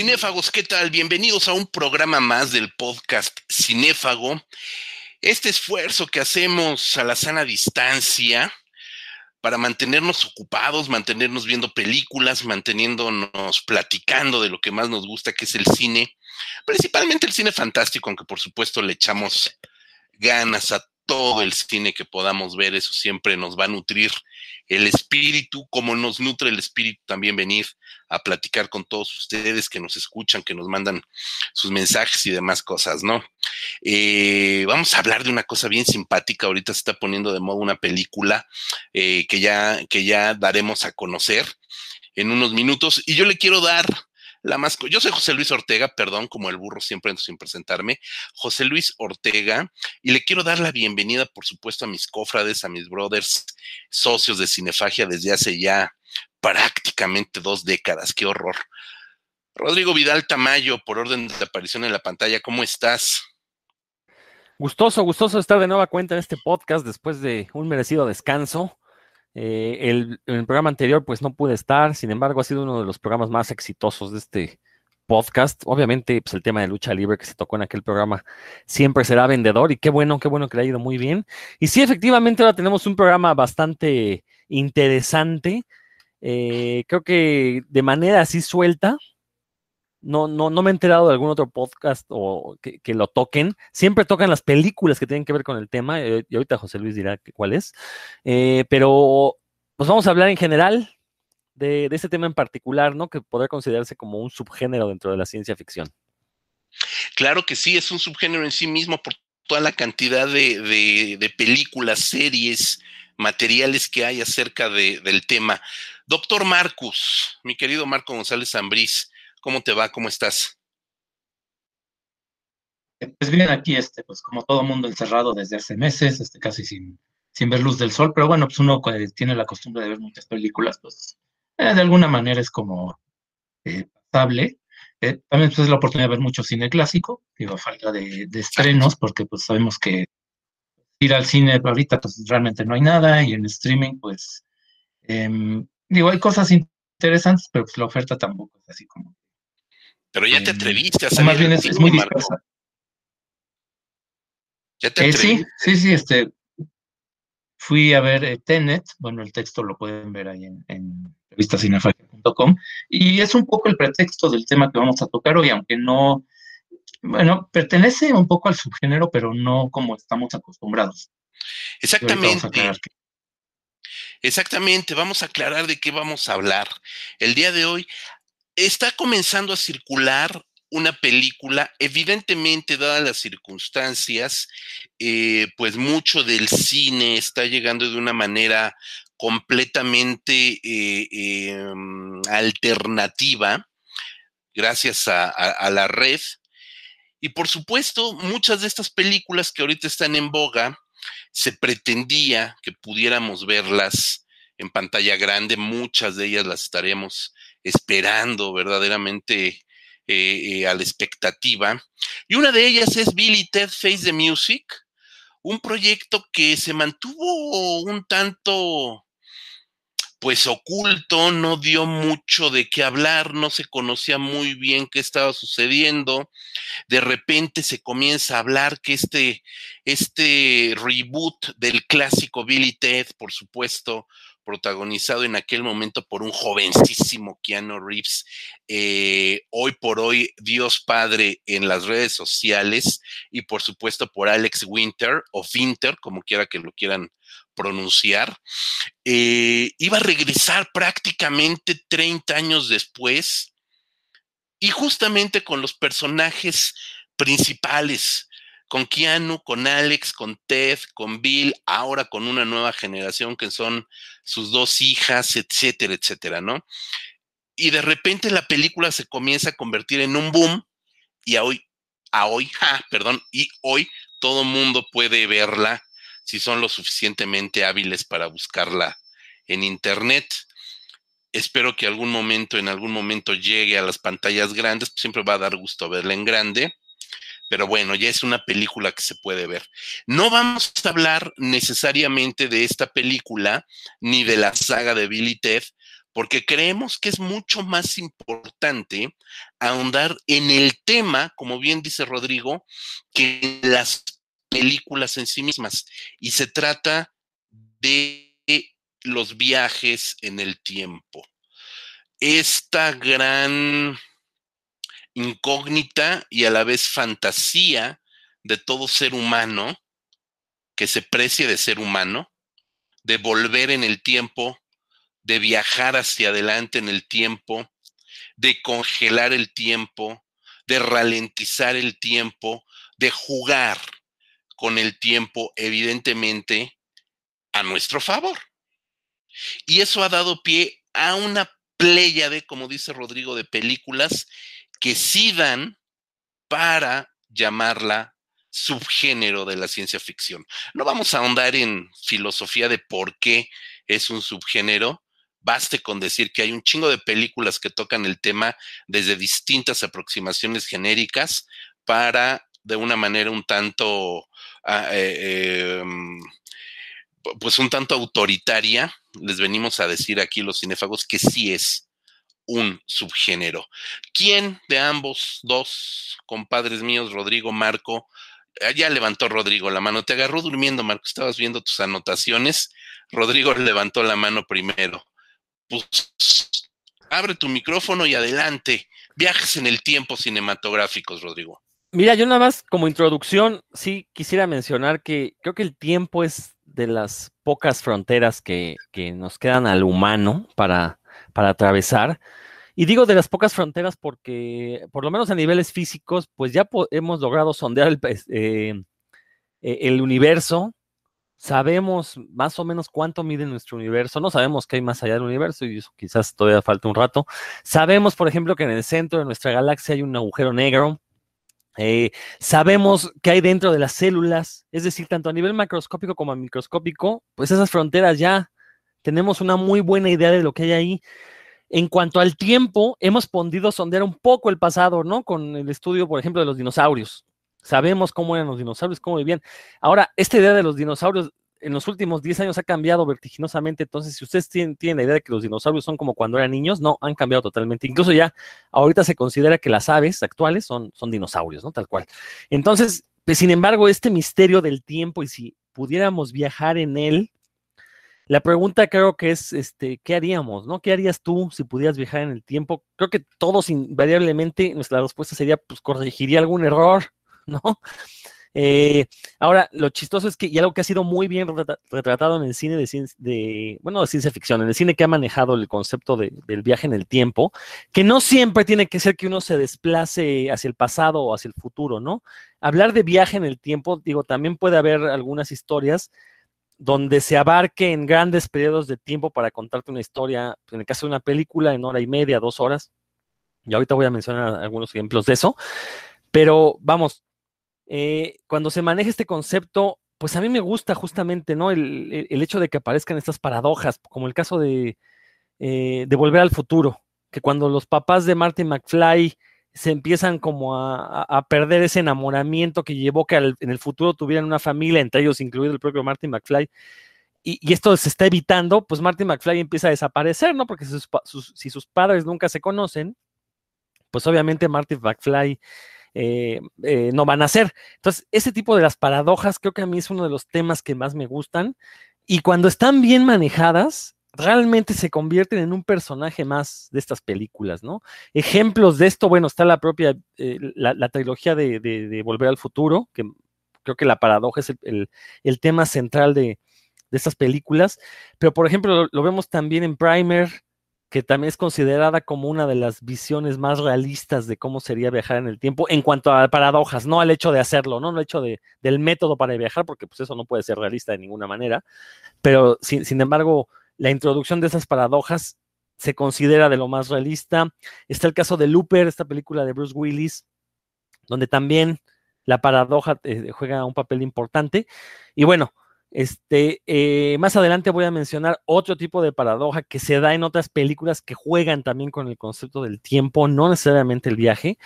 Cinéfagos, ¿qué tal? Bienvenidos a un programa más del podcast Cinéfago. Este esfuerzo que hacemos a la sana distancia para mantenernos ocupados, mantenernos viendo películas, manteniéndonos platicando de lo que más nos gusta, que es el cine, principalmente el cine fantástico, aunque por supuesto le echamos ganas a todo el cine que podamos ver, eso siempre nos va a nutrir el espíritu, como nos nutre el espíritu también venir a platicar con todos ustedes que nos escuchan, que nos mandan sus mensajes y demás cosas, ¿no? Eh, vamos a hablar de una cosa bien simpática, ahorita se está poniendo de moda una película eh, que, ya, que ya daremos a conocer en unos minutos y yo le quiero dar la más, yo soy José Luis Ortega, perdón, como el burro siempre sin presentarme, José Luis Ortega, y le quiero dar la bienvenida, por supuesto, a mis cofrades, a mis brothers, socios de Cinefagia desde hace ya prácticamente dos décadas, qué horror. Rodrigo Vidal Tamayo, por orden de aparición en la pantalla, ¿cómo estás? Gustoso, gustoso estar de nueva cuenta en este podcast después de un merecido descanso. Eh, el, el, programa anterior pues no pude estar, sin embargo ha sido uno de los programas más exitosos de este podcast. Obviamente pues el tema de lucha libre que se tocó en aquel programa siempre será vendedor y qué bueno, qué bueno que le ha ido muy bien. Y sí, efectivamente ahora tenemos un programa bastante interesante. Eh, creo que de manera así suelta, no, no, no me he enterado de algún otro podcast o que, lo toquen. Siempre tocan las películas que tienen que ver con el tema, eh, y ahorita José Luis dirá cuál es. Eh, pero pues vamos a hablar en general de, de, este tema en particular, ¿no? Que podría considerarse como un subgénero dentro de la ciencia ficción. Claro que sí, es un subgénero en sí mismo por toda la cantidad de películas, series, materiales que hay acerca del tema. Doctor Marcus, mi querido Marco González Zambriz, ¿Cómo te va? ¿Cómo estás? Pues bien, aquí, este, pues como todo mundo encerrado desde hace meses, este, casi sin, sin ver luz del sol, pero bueno, pues uno tiene la costumbre de ver muchas películas, pues eh, de alguna manera es como eh, pasable. Eh, también pues, es la oportunidad de ver mucho cine clásico, digo, falta de, de, estrenos, porque pues sabemos que ir al cine ahorita pues realmente no hay nada, y en streaming pues, em, digo, hay cosas interesantes, pero pues la oferta tampoco es así como pero ya te atreviste a. Más bien es, muy dispersa. ¿Ya te eh, sí, sí, sí, este. Fui a ver eh, Tenet, bueno, el texto lo pueden ver ahí en, en y es un poco el pretexto del tema que vamos a tocar hoy, aunque no, bueno, pertenece un poco al subgénero, pero no como estamos acostumbrados. Exactamente. Exactamente, vamos a aclarar de qué vamos a hablar. El día de hoy está comenzando a circular una película, evidentemente, dadas las circunstancias, eh, pues mucho del cine está llegando de una manera completamente eh, em, alternativa, gracias a, la red. Y por supuesto, muchas de estas películas que ahorita están en boga, se pretendía que pudiéramos verlas en pantalla grande, muchas de ellas las estaríamos esperando verdaderamente eh, eh, a la expectativa. Y una de ellas es Billy Ted Face the Music, un proyecto que se mantuvo un tanto pues oculto, no dio mucho de qué hablar, no se conocía muy bien qué estaba sucediendo. De repente se comienza a hablar que este, este reboot del clásico Billy Ted, por supuesto, protagonizado en aquel momento por un jovencísimo Keanu Reeves, eh, hoy por hoy Dios Padre en las redes sociales y por supuesto por Alex Winter o Winter, como quiera que lo quieran pronunciar, eh, iba a regresar prácticamente 30 años después y justamente con los personajes principales con Keanu, con Alex, con Ted, con Bill, ahora con una nueva generación que son sus dos hijas, etcétera, etcétera, ¿no? Y de repente la película se comienza a convertir en un boom y a hoy, a hoy, perdón, y hoy todo mundo puede verla si son lo suficientemente hábiles para buscarla en internet. Espero que algún momento, en algún momento llegue a las pantallas grandes, pues siempre va a dar gusto verla en grande pero bueno, ya es una película que se puede ver. No vamos a hablar necesariamente de esta película ni de la saga de Billy Ted, porque creemos que es mucho más importante ahondar en el tema, como bien dice Rodrigo, que en las películas en sí mismas. Y se trata de los viajes en el tiempo. Esta gran incógnita y a la vez fantasía de todo ser humano que se precie de ser humano, de volver en el tiempo, de viajar hacia adelante en el tiempo, de congelar el tiempo, de ralentizar el tiempo, de jugar con el tiempo, evidentemente, a nuestro favor. Y eso ha dado pie a una de, como dice Rodrigo, de películas que sí dan para llamarla subgénero de la ciencia ficción. No vamos a ahondar en filosofía de por qué es un subgénero. Baste con decir que hay un chingo de películas que tocan el tema desde distintas aproximaciones genéricas para, de una manera un tanto, ah, eh, em, pues un tanto autoritaria, les venimos a decir aquí los cinéfagos que sí es un subgénero. ¿Quién de ambos dos compadres míos, Rodrigo, Marco, Ah, ya levantó Rodrigo la mano. Te agarró durmiendo, Marco. Estabas viendo tus anotaciones. Rodrigo levantó la mano primero. Pues abre tu micrófono y adelante. Viajes en el tiempo cinematográficos, Rodrigo. Mira, yo nada más como introducción, sí quisiera mencionar que creo que el tiempo es de las pocas fronteras que, que nos quedan al humano para, para atravesar. Y digo de las pocas fronteras porque, por lo menos a niveles físicos, pues ya hemos logrado sondear el, eh, e, el, universo. Sabemos más o menos cuánto mide nuestro universo. No sabemos qué hay más allá del universo y eso quizás todavía falta un rato. Sabemos, por ejemplo, que en el centro de nuestra galaxia hay un agujero negro. Eh, sabemos que hay dentro de las células, es decir, tanto a nivel macroscópico como a microscópico, pues esas fronteras ya tenemos una muy buena idea de lo que hay ahí. En cuanto al tiempo, hemos podido sondear un poco el pasado, ¿no? Con el estudio, por ejemplo, de los dinosaurios. Sabemos cómo eran los dinosaurios, cómo vivían. Ahora, esta idea de los dinosaurios en los últimos 10 años ha cambiado vertiginosamente. Entonces, si ustedes tienen, la idea de que los dinosaurios son como cuando eran niños, no, han cambiado totalmente. Incluso ya ahorita se considera que las aves actuales son, son dinosaurios, ¿no? Tal cual. Entonces, pues, sin embargo, este misterio del tiempo y si pudiéramos viajar en él, la pregunta creo que es, este, ¿qué haríamos? ¿no? ¿Qué harías tú si pudieras viajar en el tiempo? Creo que todos invariablemente, nuestra respuesta sería, pues corregiría algún error, ¿no? Eh, ahora, lo chistoso es que, y algo que ha sido muy bien retratado en el cine de, de, bueno, de ciencia ficción, en el cine que ha manejado el concepto del viaje en el tiempo, que no siempre tiene que ser que uno se desplace hacia el pasado o hacia el futuro, ¿no? Hablar de viaje en el tiempo, digo, también puede haber algunas historias donde se abarque en grandes periodos de tiempo para contarte una historia, en el caso de una película, en hora y media, dos horas. Y ahorita voy a mencionar algunos ejemplos de eso. Pero vamos, eh, cuando se maneja este concepto, pues a mí me gusta justamente, ¿no? El, hecho de que aparezcan estas paradojas, como el caso de, eh, de Volver al Futuro, que cuando los papás de Martin McFly se empiezan como a, perder ese enamoramiento que llevó que en el futuro tuvieran una familia, entre ellos incluido el propio Martin McFly. Y, esto se está evitando, pues Martin McFly empieza a desaparecer, ¿no? Porque si sus, padres nunca se conocen, pues obviamente Martin McFly eh, eh, no van a ser. Entonces, ese tipo de las paradojas creo que a mí es uno de los temas que más me gustan. Y cuando están bien manejadas, realmente se convierten en un personaje más de estas películas, ¿no? Ejemplos de esto, bueno, está la propia, eh, la, trilogía de, Volver al Futuro, que creo que la paradoja es el, tema central de, estas películas, pero por ejemplo lo, vemos también en Primer, que también es considerada como una de las visiones más realistas de cómo sería viajar en el tiempo en cuanto a paradojas, no al hecho de hacerlo, no al hecho de, del método para viajar, porque pues eso no puede ser realista de ninguna manera, pero sin embargo la introducción de esas paradojas se considera de lo más realista. Está el caso de Looper, esta película de Bruce Willis, donde también la paradoja eh, juega un papel importante. Y bueno, este, eh, más adelante voy a mencionar otro tipo de paradoja que se da en otras películas que juegan también con el concepto del tiempo, no necesariamente el viaje.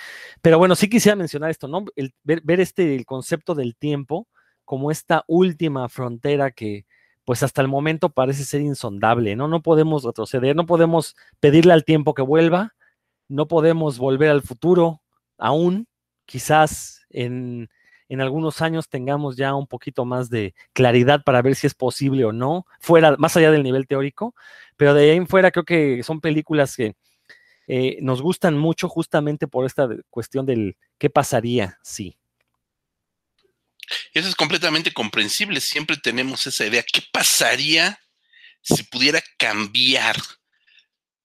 Pero bueno, sí quisiera mencionar esto, ¿no? ver, este el concepto del tiempo como esta última frontera que, pues hasta el momento parece ser insondable, ¿no? No podemos retroceder, no podemos pedirle al tiempo que vuelva, no podemos volver al futuro aún, quizás en, en algunos años tengamos ya un poquito más de claridad para ver si es posible o no, fuera, más allá del nivel teórico, pero de ahí en fuera creo que son películas que eh, nos gustan mucho justamente por esta cuestión del qué pasaría si. Eso es completamente comprensible. Siempre tenemos esa idea. ¿Qué pasaría si pudiera cambiar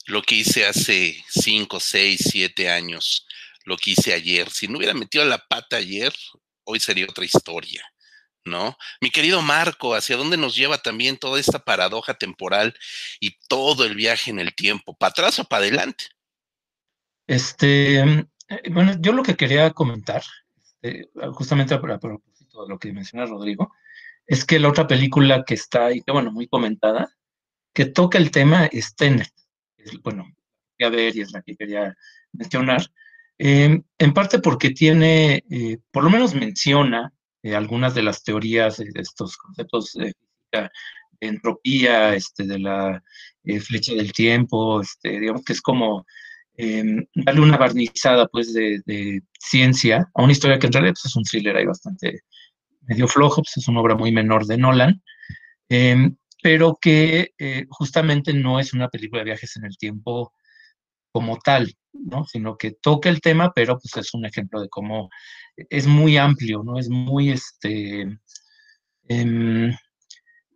lo que hice hace 5, 6, 7 años? Lo que hice ayer. Si no hubiera metido la pata ayer, hoy sería otra historia. ¿no? Mi querido Marco, ¿hacia dónde nos lleva también toda esta paradoja temporal y todo el viaje en el tiempo? ¿Para atrás o para adelante? Este, eh, bueno, yo lo que quería comentar, este, justamente de lo que menciona Rodrigo, es que la otra película que está ahí, que bueno, muy comentada, que toca el tema es Tenet. bueno, a ver y es la que quería mencionar. Em, en parte porque tiene, eh, por lo menos menciona eh, algunas de las teorías de estos conceptos de de entropía, este, de la flecha del tiempo, este, digamos que es como Em, darle una barnizada pues de, ciencia a una historia que en realidad pues, es un thriller ahí bastante medio flojo, pues es una obra muy menor de Nolan, em, pero que eh, justamente no es una película de viajes en el tiempo como tal, ¿no? Sino que toca el tema, pero pues es un ejemplo de cómo es muy amplio, ¿no? Es muy, este, em,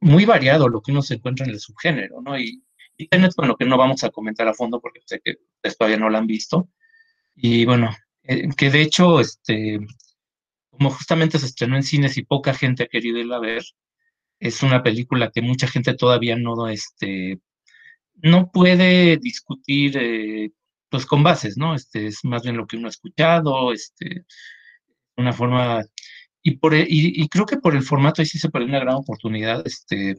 muy variado lo que uno se encuentra en el subgénero, ¿no? Y, y bueno, que no vamos a comentar a fondo porque sé que todavía no la han visto. Y bueno, eh, que de hecho, este, como justamente se estrenó en cines y poca gente ha querido irla a ver, es una película que mucha gente todavía no, este, no puede discutir eh, pues con bases, ¿no? Este, es más bien lo que uno ha escuchado, este, una forma, y, por, y, y creo que por el formato ahí sí se puede una gran oportunidad, este,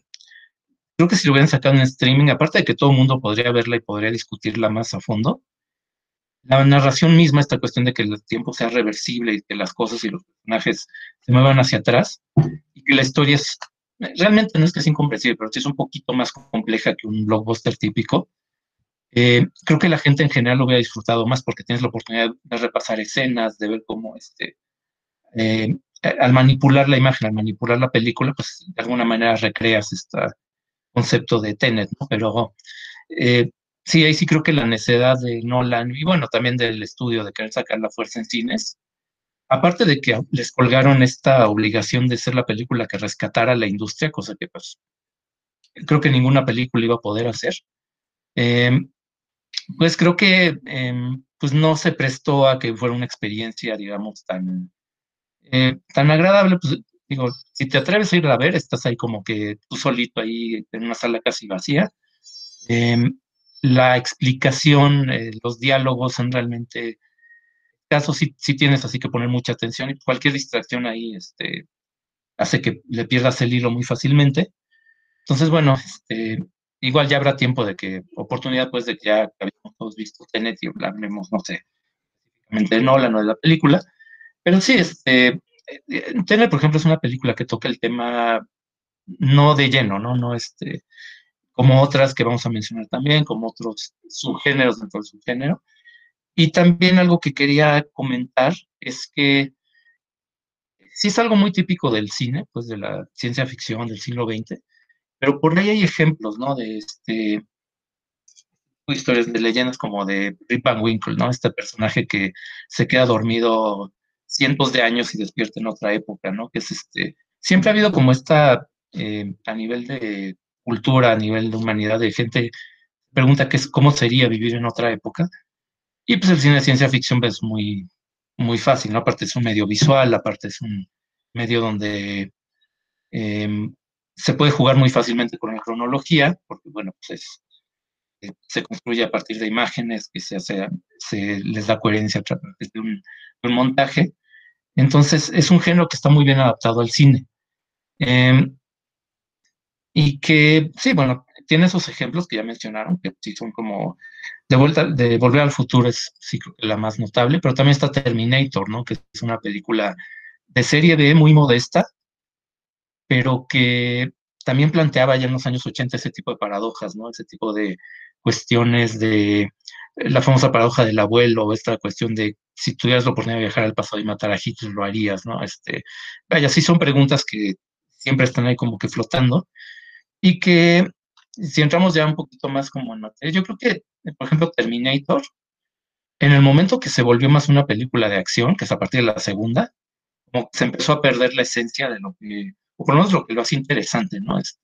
creo que si lo hubieran sacado en streaming, aparte de que todo el mundo podría verla y podría discutirla más a fondo, la narración misma, esta cuestión de que el tiempo sea reversible y que las cosas y los personajes se muevan hacia atrás y que la historia es, realmente no es que es incomprensible, pero sí es un poquito más compleja que un blockbuster típico. Eh, creo que la gente en general lo hubiera disfrutado más porque tienes la oportunidad de repasar escenas, de ver cómo este, eh, al manipular la imagen, al manipular la película, pues de alguna manera recreas esta, concepto de Tenet, ¿no? Pero eh, sí, ahí sí creo que la necedad de Nolan y bueno, también del estudio de querer sacar la fuerza en cines, aparte de que les colgaron esta obligación de ser la película que rescatara la industria, cosa que pues creo que ninguna película iba a poder hacer, em, pues creo que em, pues no se prestó a que fuera una experiencia, digamos, tan, eh, tan agradable, pues Digo, si te atreves a ir a ver, estás ahí como que tú solito ahí en una sala casi vacía. Em, la explicación, eh, los diálogos son realmente casos sí, sí, tienes así que poner mucha atención y cualquier distracción ahí este, hace que le pierdas el hilo muy fácilmente. Entonces, bueno, este, igual ya habrá tiempo de que, oportunidad pues de que ya habíamos visto Tenet y hablemos, no sé, específicamente de la película, pero sí, este, Tener, por ejemplo, es una película que toca el tema no de lleno, ¿no? No este, como otras que vamos a mencionar también, como otros subgéneros dentro del subgénero. Y también algo que quería comentar es que sí es algo muy típico del cine, pues de la ciencia ficción del siglo XX, pero por ahí hay ejemplos, ¿no? De este historias de leyendas como de Rip Van Winkle, ¿no? Este personaje que se queda dormido cientos de años y despierta en otra época, ¿no? Que es este, siempre ha habido como esta, eh, a nivel de cultura, a nivel de humanidad, de gente pregunta qué es, cómo sería vivir en otra época. Y pues el cine de ciencia ficción es muy, muy fácil, ¿no? Aparte es un medio visual, aparte es un medio donde em, se puede jugar muy fácilmente con la cronología, porque bueno, pues eh, se construye a partir de imágenes que se, les da coherencia a través de un, de un montaje. Entonces, es un género que está muy bien adaptado al cine. Em, y que, sí, bueno, tiene esos ejemplos que ya mencionaron, que sí son como de vuelta, de Volver al Futuro es sí, la más notable, pero también está Terminator, ¿no? Que es una película de serie B muy modesta, pero que también planteaba ya en los años 80 ese tipo de paradojas, ¿no? Ese tipo de cuestiones de la famosa paradoja del abuelo, esta cuestión de si tuvieras la oportunidad de viajar al pasado y matar a Hitler, lo harías, ¿no? Este, vaya, sí son preguntas que siempre están ahí como que flotando y que si entramos ya un poquito más como en materia, yo creo que, por ejemplo, Terminator, en el momento que se volvió más una película de acción, que es a partir de la segunda, como se empezó a perder la esencia de lo que, o por lo menos lo que lo hace interesante, ¿no? Este,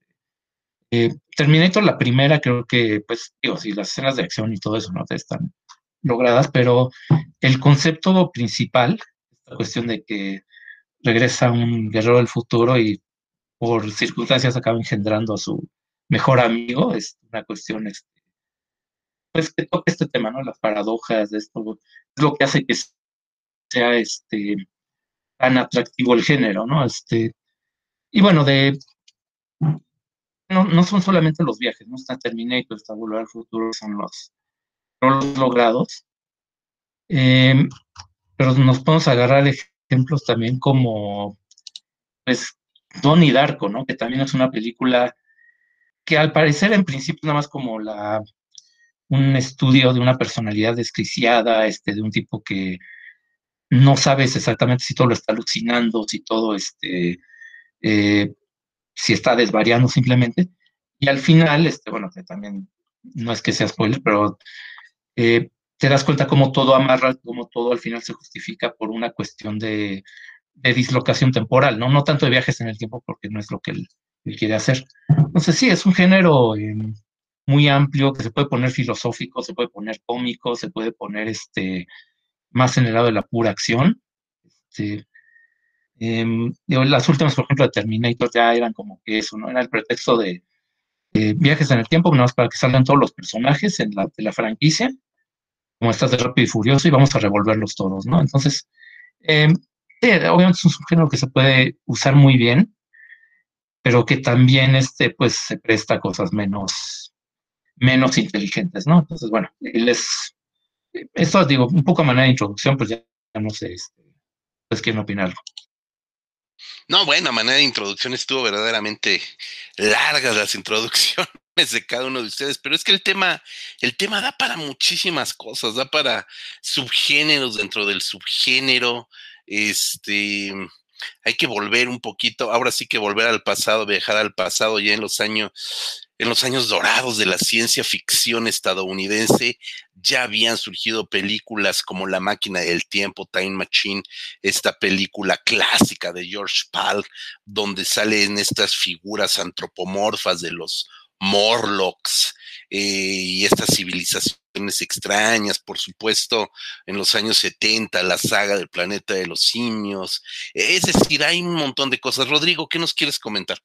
eh, Terminator, la primera, creo que, pues, digo, sí, las escenas de acción y todo eso no están logradas, pero el concepto principal, esta cuestión de que regresa un guerrero del futuro y por circunstancias acaba engendrando a su mejor amigo, es una cuestión, este, pues, que toca este tema, ¿no? Las paradojas de esto, es lo que hace que sea, este, tan atractivo el género, ¿no? Este, y bueno, de no, son solamente los viajes, ¿no? Está Terminator, está Volver al Futuro, son los, los logrados. Eh, pero nos podemos agarrar ejemplos también como, pues, Donnie Darko, ¿no? Que también es una película que al parecer en principio nada más como la un estudio de una personalidad desquiciada, este, de un tipo que no sabes exactamente si todo lo está alucinando, si todo este, eh, si está desvariando simplemente. Y al final, este, bueno, que también no es que sea spoiler, pero eh, te das cuenta cómo todo amarra, cómo todo al final se justifica por una cuestión de, dislocación temporal, ¿no? No tanto de viajes en el tiempo, porque no es lo que él, quiere hacer. Entonces, sí, es un género eh, muy amplio que se puede poner filosófico, se puede poner cómico, se puede poner este, más en el lado de la pura acción. Este, Em, las últimas, por ejemplo, de Terminator ya eran como que eso, ¿no? Era el pretexto de, viajes en el tiempo, nada más para que salgan todos los personajes en la, de la franquicia, como estás de Rápido y Furioso, y vamos a revolverlos todos, ¿no? Entonces, em, obviamente es un género que se puede usar muy bien, pero que también este, pues, se presta a cosas menos, menos inteligentes, ¿no? Entonces, bueno, les, esto digo, un poco a manera de introducción, pues ya, no sé, este, pues quieren opinarlo. No, bueno, manera de introducción estuvo verdaderamente largas las introducciones de cada uno de ustedes, pero es que el tema, el tema da para muchísimas cosas, da para subgéneros dentro del subgénero, este, hay que volver un poquito, ahora sí que volver al pasado, viajar al pasado ya en los años, en los años dorados de la ciencia ficción estadounidense, ya habían surgido películas como La máquina del tiempo, Time Machine, esta película clásica de George Pal, donde salen estas figuras antropomorfas de los Morlocks eh, y estas civilizaciones extrañas, por supuesto, en los años 70, la saga del planeta de los simios. Es decir, hay un montón de cosas. Rodrigo, ¿qué nos quieres comentar?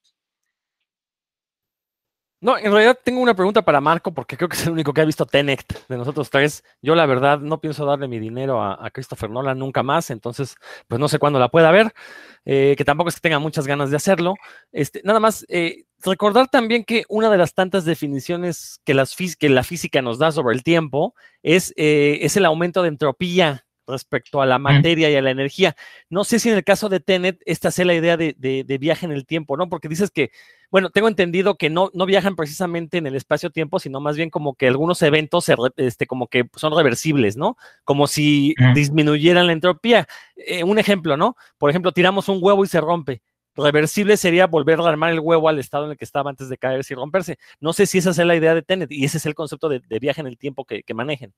No, en realidad tengo una pregunta para Marco, porque creo que es el único que ha visto Tenet de nosotros tres. Yo, la verdad, no pienso darle mi dinero a, Christopher Nolan nunca más, entonces, pues no sé cuándo la pueda ver, eh, que tampoco es que tenga muchas ganas de hacerlo. Este, nada más, eh, recordar también que una de las tantas definiciones que, que la física nos da sobre el tiempo es, eh, es el aumento de entropía respecto a la materia y a la energía. No sé si en el caso de Tenet esta sea la idea de, viaje en el tiempo, ¿no? Porque dices que, bueno, tengo entendido que no, no viajan precisamente en el espacio-tiempo, sino más bien como que algunos eventos este, como que son reversibles, ¿no? Como si disminuyeran la entropía. Eh, un ejemplo, ¿no? Por ejemplo, tiramos un huevo y se rompe. Reversible sería volver a armar el huevo al estado en el que estaba antes de caerse y romperse. No sé si esa es la idea de Tenet y ese es el concepto de, viaje en el tiempo que manejen.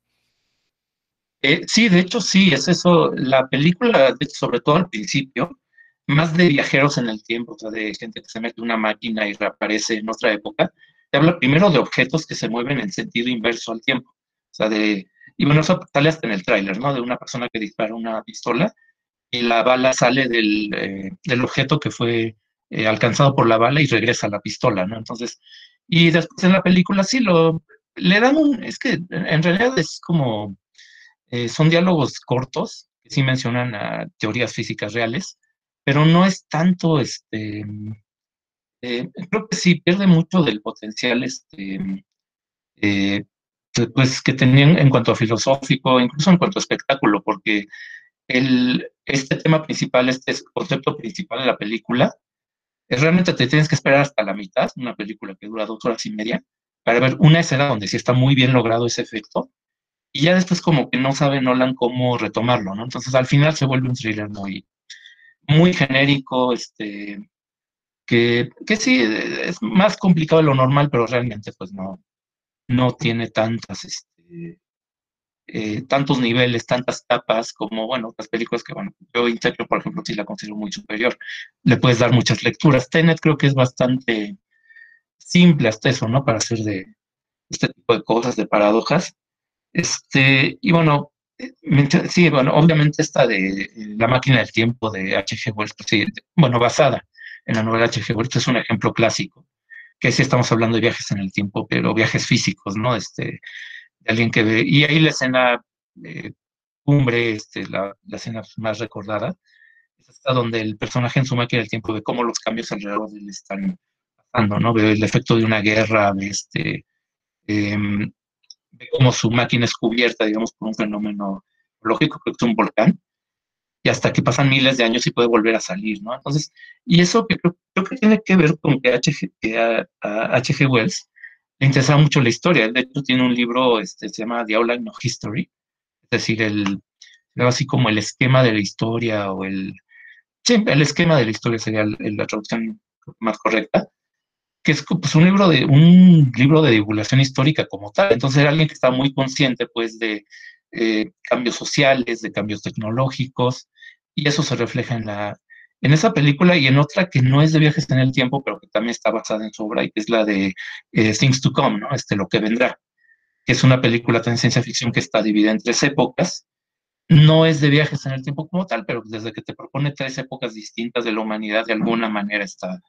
Eh, sí, de hecho sí, es eso. La película, sobre todo al principio, más de viajeros en el tiempo, o sea, de gente que se mete una máquina y reaparece en otra época, te habla primero de objetos que se mueven en sentido inverso al tiempo. O sea, de, y bueno, eso sale hasta en el tráiler, ¿no? De una persona que dispara una pistola y la bala sale del, eh, del objeto que fue eh, alcanzado por la bala y regresa a la pistola, ¿no? Entonces, y después en la película sí lo, le dan un, es que en realidad es como eh, son diálogos cortos que sí mencionan teorías físicas reales, pero no es tanto, este, eh, creo que sí pierde mucho del potencial, este, eh, pues que tenían en cuanto a filosófico, incluso en cuanto a espectáculo, porque el, este tema principal, este concepto principal de la película, realmente te tienes que esperar hasta la mitad, una película que dura dos horas y media, para ver una escena donde sí está muy bien logrado ese efecto, y ya después como que no sabe Nolan cómo retomarlo, ¿no? Entonces al final se vuelve un thriller muy, muy genérico, este, que, que sí, es más complicado de lo normal, pero realmente pues no, no tiene tantas, este, eh, tantos niveles, tantas capas como, bueno, otras películas que, bueno, yo Inception, por ejemplo, sí la considero muy superior. Le puedes dar muchas lecturas. Tenet creo que es bastante simple hasta eso, ¿no? Para hacer de este tipo de cosas, de paradojas. Este, y bueno, eh, sí, bueno, obviamente esta de La máquina del tiempo de H.G. Wells, pues sí, bueno, basada en la novela H.G. Wells, es un ejemplo clásico, que sí estamos hablando de viajes en el tiempo, pero viajes físicos, ¿no? Este, alguien que ve, y ahí la escena eh, cumbre, este, la, la, escena más recordada, es hasta donde el personaje en su máquina del tiempo ve cómo los cambios alrededor de él están pasando, ¿no? Ve el efecto de una guerra, ve este, em, ve cómo su máquina es cubierta, digamos, por un fenómeno lógico, que es un volcán, y hasta que pasan miles de años y puede volver a salir, ¿no? Entonces, y eso que creo, que tiene que ver con que H.G. Wells le interesaba mucho la historia. De hecho, tiene un libro, este, se llama The Outline of History, es decir, el, así como el esquema de la historia o el, sí, el esquema de la historia sería la traducción más correcta, que es pues, un libro de un libro de divulgación histórica como tal. Entonces era alguien que estaba muy consciente, pues, de eh, cambios sociales, de cambios tecnológicos, y eso se refleja en la, en esa película y en otra que no es de viajes en el tiempo, pero que también está basada en su obra y que es la de eh, Things to Come, ¿no? Este, lo que vendrá, que es una película de ciencia ficción que está dividida en tres épocas. No es de viajes en el tiempo como tal, pero desde que te propone tres épocas distintas de la humanidad, de alguna manera está,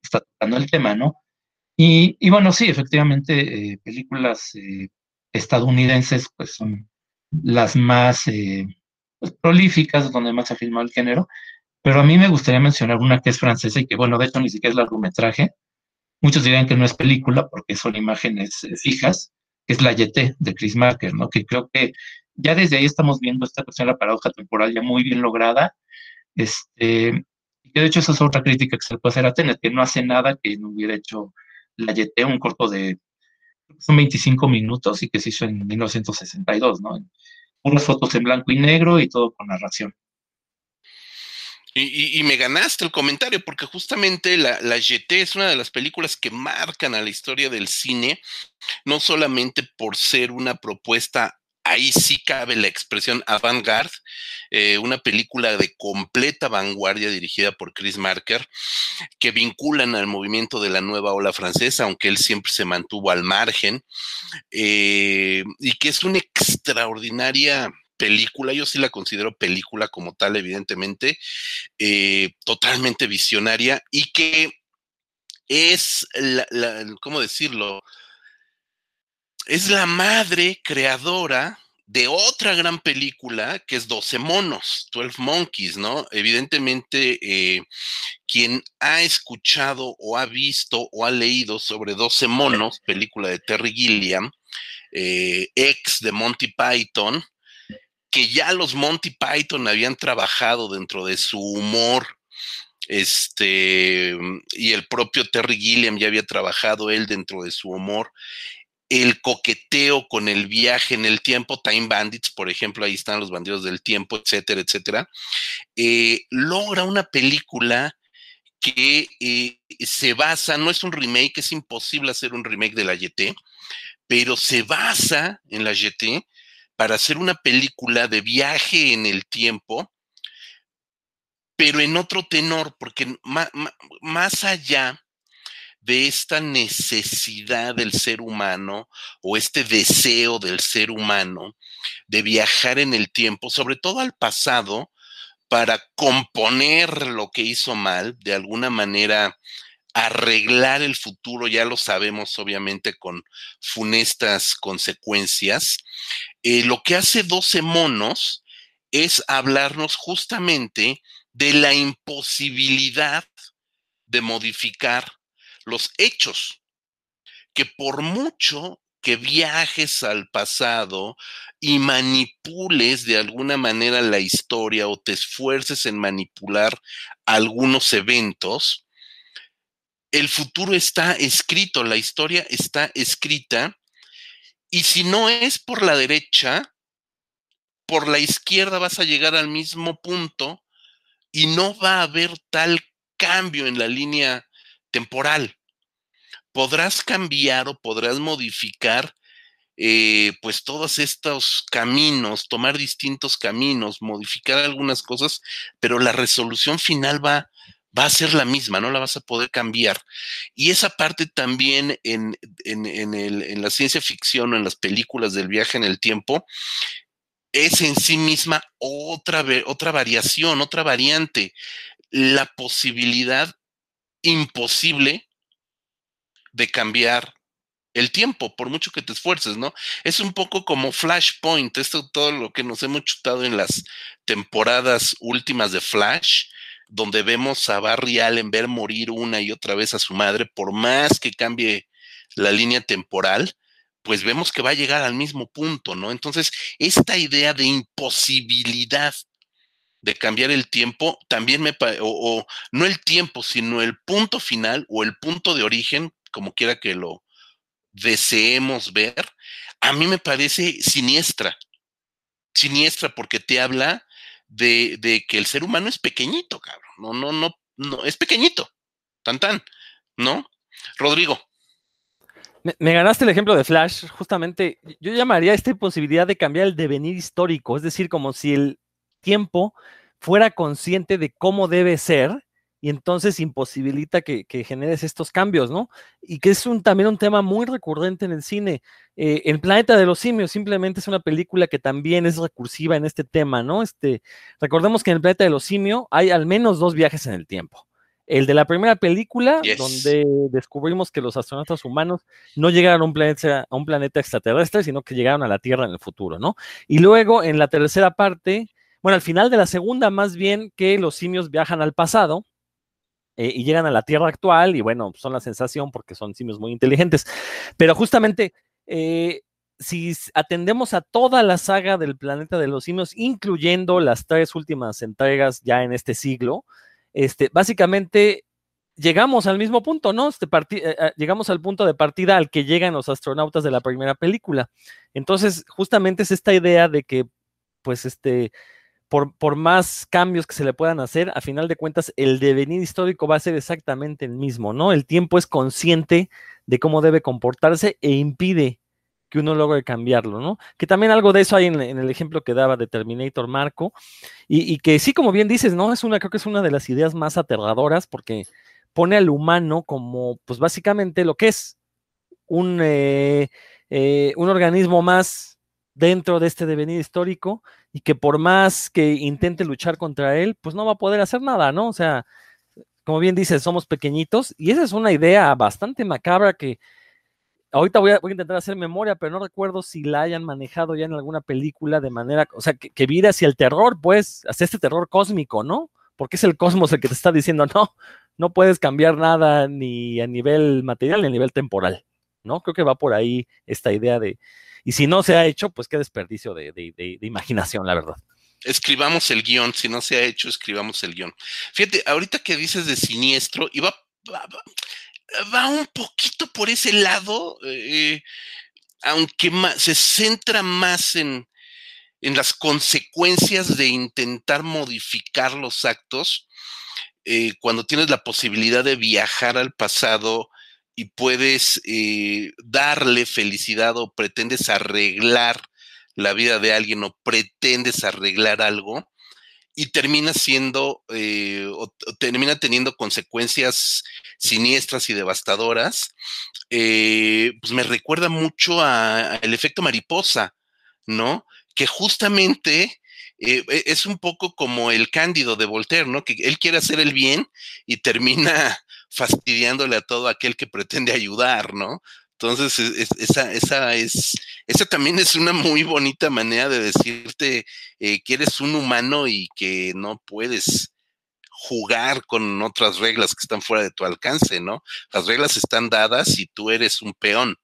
está tocando el tema, ¿no? Y, y bueno, sí, efectivamente, eh, películas eh, estadounidenses pues son las más pues, prolíficas, donde más se ha filmado el género, pero a mí me gustaría mencionar una que es francesa y que, bueno, de hecho ni siquiera es largometraje. Muchos dirían que no es película porque son imágenes eh, fijas, que es La Yeté de Chris Marker, ¿no? Que creo que ya desde ahí estamos viendo esta cuestión de la paradoja temporal ya muy bien lograda. Este, y que de hecho esa es otra crítica que se puede hacer a Tenet, que no hace nada que no hubiera hecho La Yeté, un corto de son 25 minutos y que se hizo en 1962, ¿no? Unas fotos en blanco y negro y todo con narración. Y, me ganaste el comentario, porque justamente la, la GT es una de las películas que marcan a la historia del cine, no solamente por ser una propuesta, ahí sí cabe la expresión avant-garde, eh, una película de completa vanguardia dirigida por Chris Marker, que vinculan al movimiento de la nueva ola francesa, aunque él siempre se mantuvo al margen, eh, y que es una extraordinaria película, yo sí la considero película como tal, evidentemente, eh, totalmente visionaria y que es, la, ¿cómo decirlo? Es la madre creadora de otra gran película que es 12 monos, 12 Monkeys, ¿no? Evidentemente, eh, quien ha escuchado o ha visto o ha leído sobre 12 monos, película de Terry Gilliam, eh, ex de Monty Python, que ya los Monty Python habían trabajado dentro de su humor, este, y el propio Terry Gilliam ya había trabajado él dentro de su humor, el coqueteo con el viaje en el tiempo, Time Bandits, por ejemplo, ahí están los bandidos del tiempo, etcétera, etcétera, eh, logra una película que eh, se basa, no es un remake, es imposible hacer un remake de la YT, pero se basa en la YT para hacer una película de viaje en el tiempo, pero en otro tenor, porque más allá de esta necesidad del ser humano o este deseo del ser humano de viajar en el tiempo, sobre todo al pasado, para componer lo que hizo mal, de alguna manera arreglar el futuro, ya lo sabemos obviamente con funestas consecuencias, eh, lo que hace 12 monos es hablarnos justamente de la imposibilidad de modificar los hechos, que por mucho que viajes al pasado y manipules de alguna manera la historia o te esfuerces en manipular algunos eventos, el futuro está escrito, la historia está escrita, y si no es por la derecha, por la izquierda vas a llegar al mismo punto y no va a haber tal cambio en la línea temporal. Podrás cambiar o podrás modificar eh, pues todos estos caminos, tomar distintos caminos, modificar algunas cosas, pero la resolución final va, va a ser la misma, no la vas a poder cambiar. Y esa parte también en, en la ciencia ficción o en las películas del viaje en el tiempo es en sí misma otra, otra variación, otra variante, la posibilidad imposible de cambiar el tiempo, por mucho que te esfuerces, ¿no? Es un poco como Flashpoint, esto todo lo que nos hemos chutado en las temporadas últimas de Flash, donde vemos a Barry Allen ver morir una y otra vez a su madre, por más que cambie la línea temporal, pues vemos que va a llegar al mismo punto, ¿no? Entonces, esta idea de imposibilidad de cambiar el tiempo, también me, o, o no el tiempo, sino el punto final o el punto de origen, como quiera que lo deseemos ver, a mí me parece siniestra, siniestra porque te habla de, de que el ser humano es pequeñito, cabrón, no, no, no, no, es pequeñito, tan tan, ¿no? Rodrigo. Me, ganaste el ejemplo de Flash, justamente, yo llamaría esta posibilidad de cambiar el devenir histórico, es decir, como si el tiempo fuera consciente de cómo debe ser y entonces imposibilita que, generes estos cambios, ¿no? Y que es un, también un tema muy recurrente en el cine. Eh, el planeta de los simios simplemente es una película que también es recursiva en este tema, ¿no? Este, recordemos que en el planeta de los simios hay al menos dos viajes en el tiempo. El de la primera película, donde descubrimos que los astronautas humanos no llegaron a un, planeta, a un planeta extraterrestre, sino que llegaron a la Tierra en el futuro, ¿no? Y luego en la tercera parte, bueno, al final de la segunda, más bien que los simios viajan al pasado, eh, y llegan a la Tierra actual y bueno, son la sensación porque son simios muy inteligentes. Pero justamente, eh, si atendemos a toda la saga del planeta de los simios, incluyendo las tres últimas entregas ya en este siglo, este, básicamente llegamos al mismo punto, ¿no? Este eh, eh, llegamos al punto de partida al que llegan los astronautas de la primera película. Entonces, justamente es esta idea de que, pues, este, por, por, más cambios que se le puedan hacer, a final de cuentas, el devenir histórico va a ser exactamente el mismo, ¿no? El tiempo es consciente de cómo debe comportarse e impide que uno logre cambiarlo, ¿no? Que también algo de eso hay en, el ejemplo que daba de Terminator Marco, y, que sí, como bien dices, ¿no? Es una, creo que es una de las ideas más aterradoras porque pone al humano como, pues básicamente lo que es un, eh, eh, un organismo más dentro de este devenir histórico y que por más que intente luchar contra él, pues no va a poder hacer nada, ¿no? O sea, como bien dices, somos pequeñitos y esa es una idea bastante macabra que ahorita voy a, intentar hacer memoria, pero no recuerdo si la hayan manejado ya en alguna película de manera, o sea, que, que vire hacia el terror, pues, hacia este terror cósmico, ¿no? Porque es el cosmos el que te está diciendo, no, no puedes cambiar nada ni a nivel material ni a nivel temporal, ¿no? Creo que va por ahí esta idea de, y si no se ha hecho, pues qué desperdicio de, imaginación, la verdad escribamos el guion, si no se ha hecho, escribamos el guion. Fíjate, ahorita que dices de siniestro, y va, un poquito por ese lado, eh, aunque se centra más en, en, las consecuencias de intentar modificar los actos, eh, cuando tienes la posibilidad de viajar al pasado y puedes eh, darle felicidad o pretendes arreglar la vida de alguien o pretendes arreglar algo, y termina siendo o, termina teniendo consecuencias siniestras y devastadoras, eh, pues me recuerda mucho al efecto mariposa, ¿no? Que justamente eh, e, es un poco como el cándido de Voltaire, ¿no? Que él quiere hacer el bien y termina fastidiándole a todo aquel que pretende ayudar, ¿no? Entonces, esa, esa, es, esa también es una muy bonita manera de decirte eh, que eres un humano y que no puedes jugar con otras reglas que están fuera de tu alcance, ¿no? Las reglas están dadas y tú eres un peón.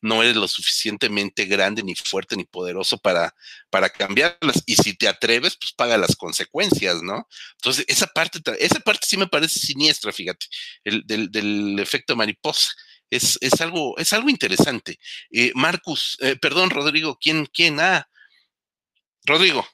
No eres lo suficientemente grande, ni fuerte, ni poderoso para, para cambiarlas. Y si te atreves, pues paga las consecuencias, ¿no? Entonces, esa parte, esa parte sí me parece siniestra, fíjate, el, del, efecto mariposa. Es, es, algo, es algo interesante. Eh, Marcus, eh, perdón, Rodrigo, ¿quién, quién? Ah, Rodrigo.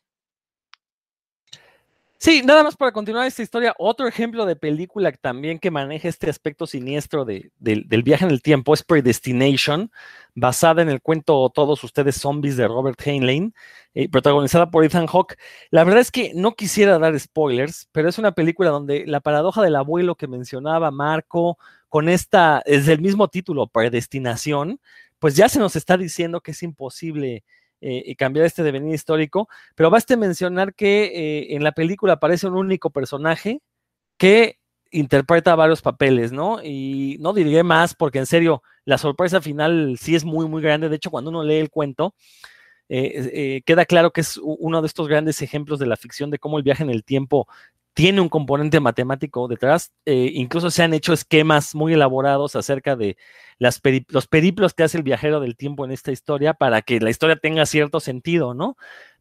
Sí, nada más para continuar esta historia, otro ejemplo de película también que maneja este aspecto siniestro del viaje en el tiempo es Predestination, basada en el cuento Todos ustedes zombies de Robert Heinlein, eh, protagonizada por Ethan Hawke. La verdad es que no quisiera dar spoilers, pero es una película donde la paradoja del abuelo que mencionaba Marco, con esta, es el mismo título, Predestinación, pues ya se nos está diciendo que es imposible eh, cambiar este devenir histórico, pero baste mencionar que eh, en la película aparece un único personaje que interpreta varios papeles, ¿no? Y no diré más porque en serio, la sorpresa final sí es muy, muy grande. De hecho, cuando uno lee el cuento, eh, queda claro que es uno de estos grandes ejemplos de la ficción de cómo el viaje en el tiempo tiene un componente matemático detrás. Eh, incluso se han hecho esquemas muy elaborados acerca de los periplos que hace el viajero del tiempo en esta historia para que la historia tenga cierto sentido, ¿no?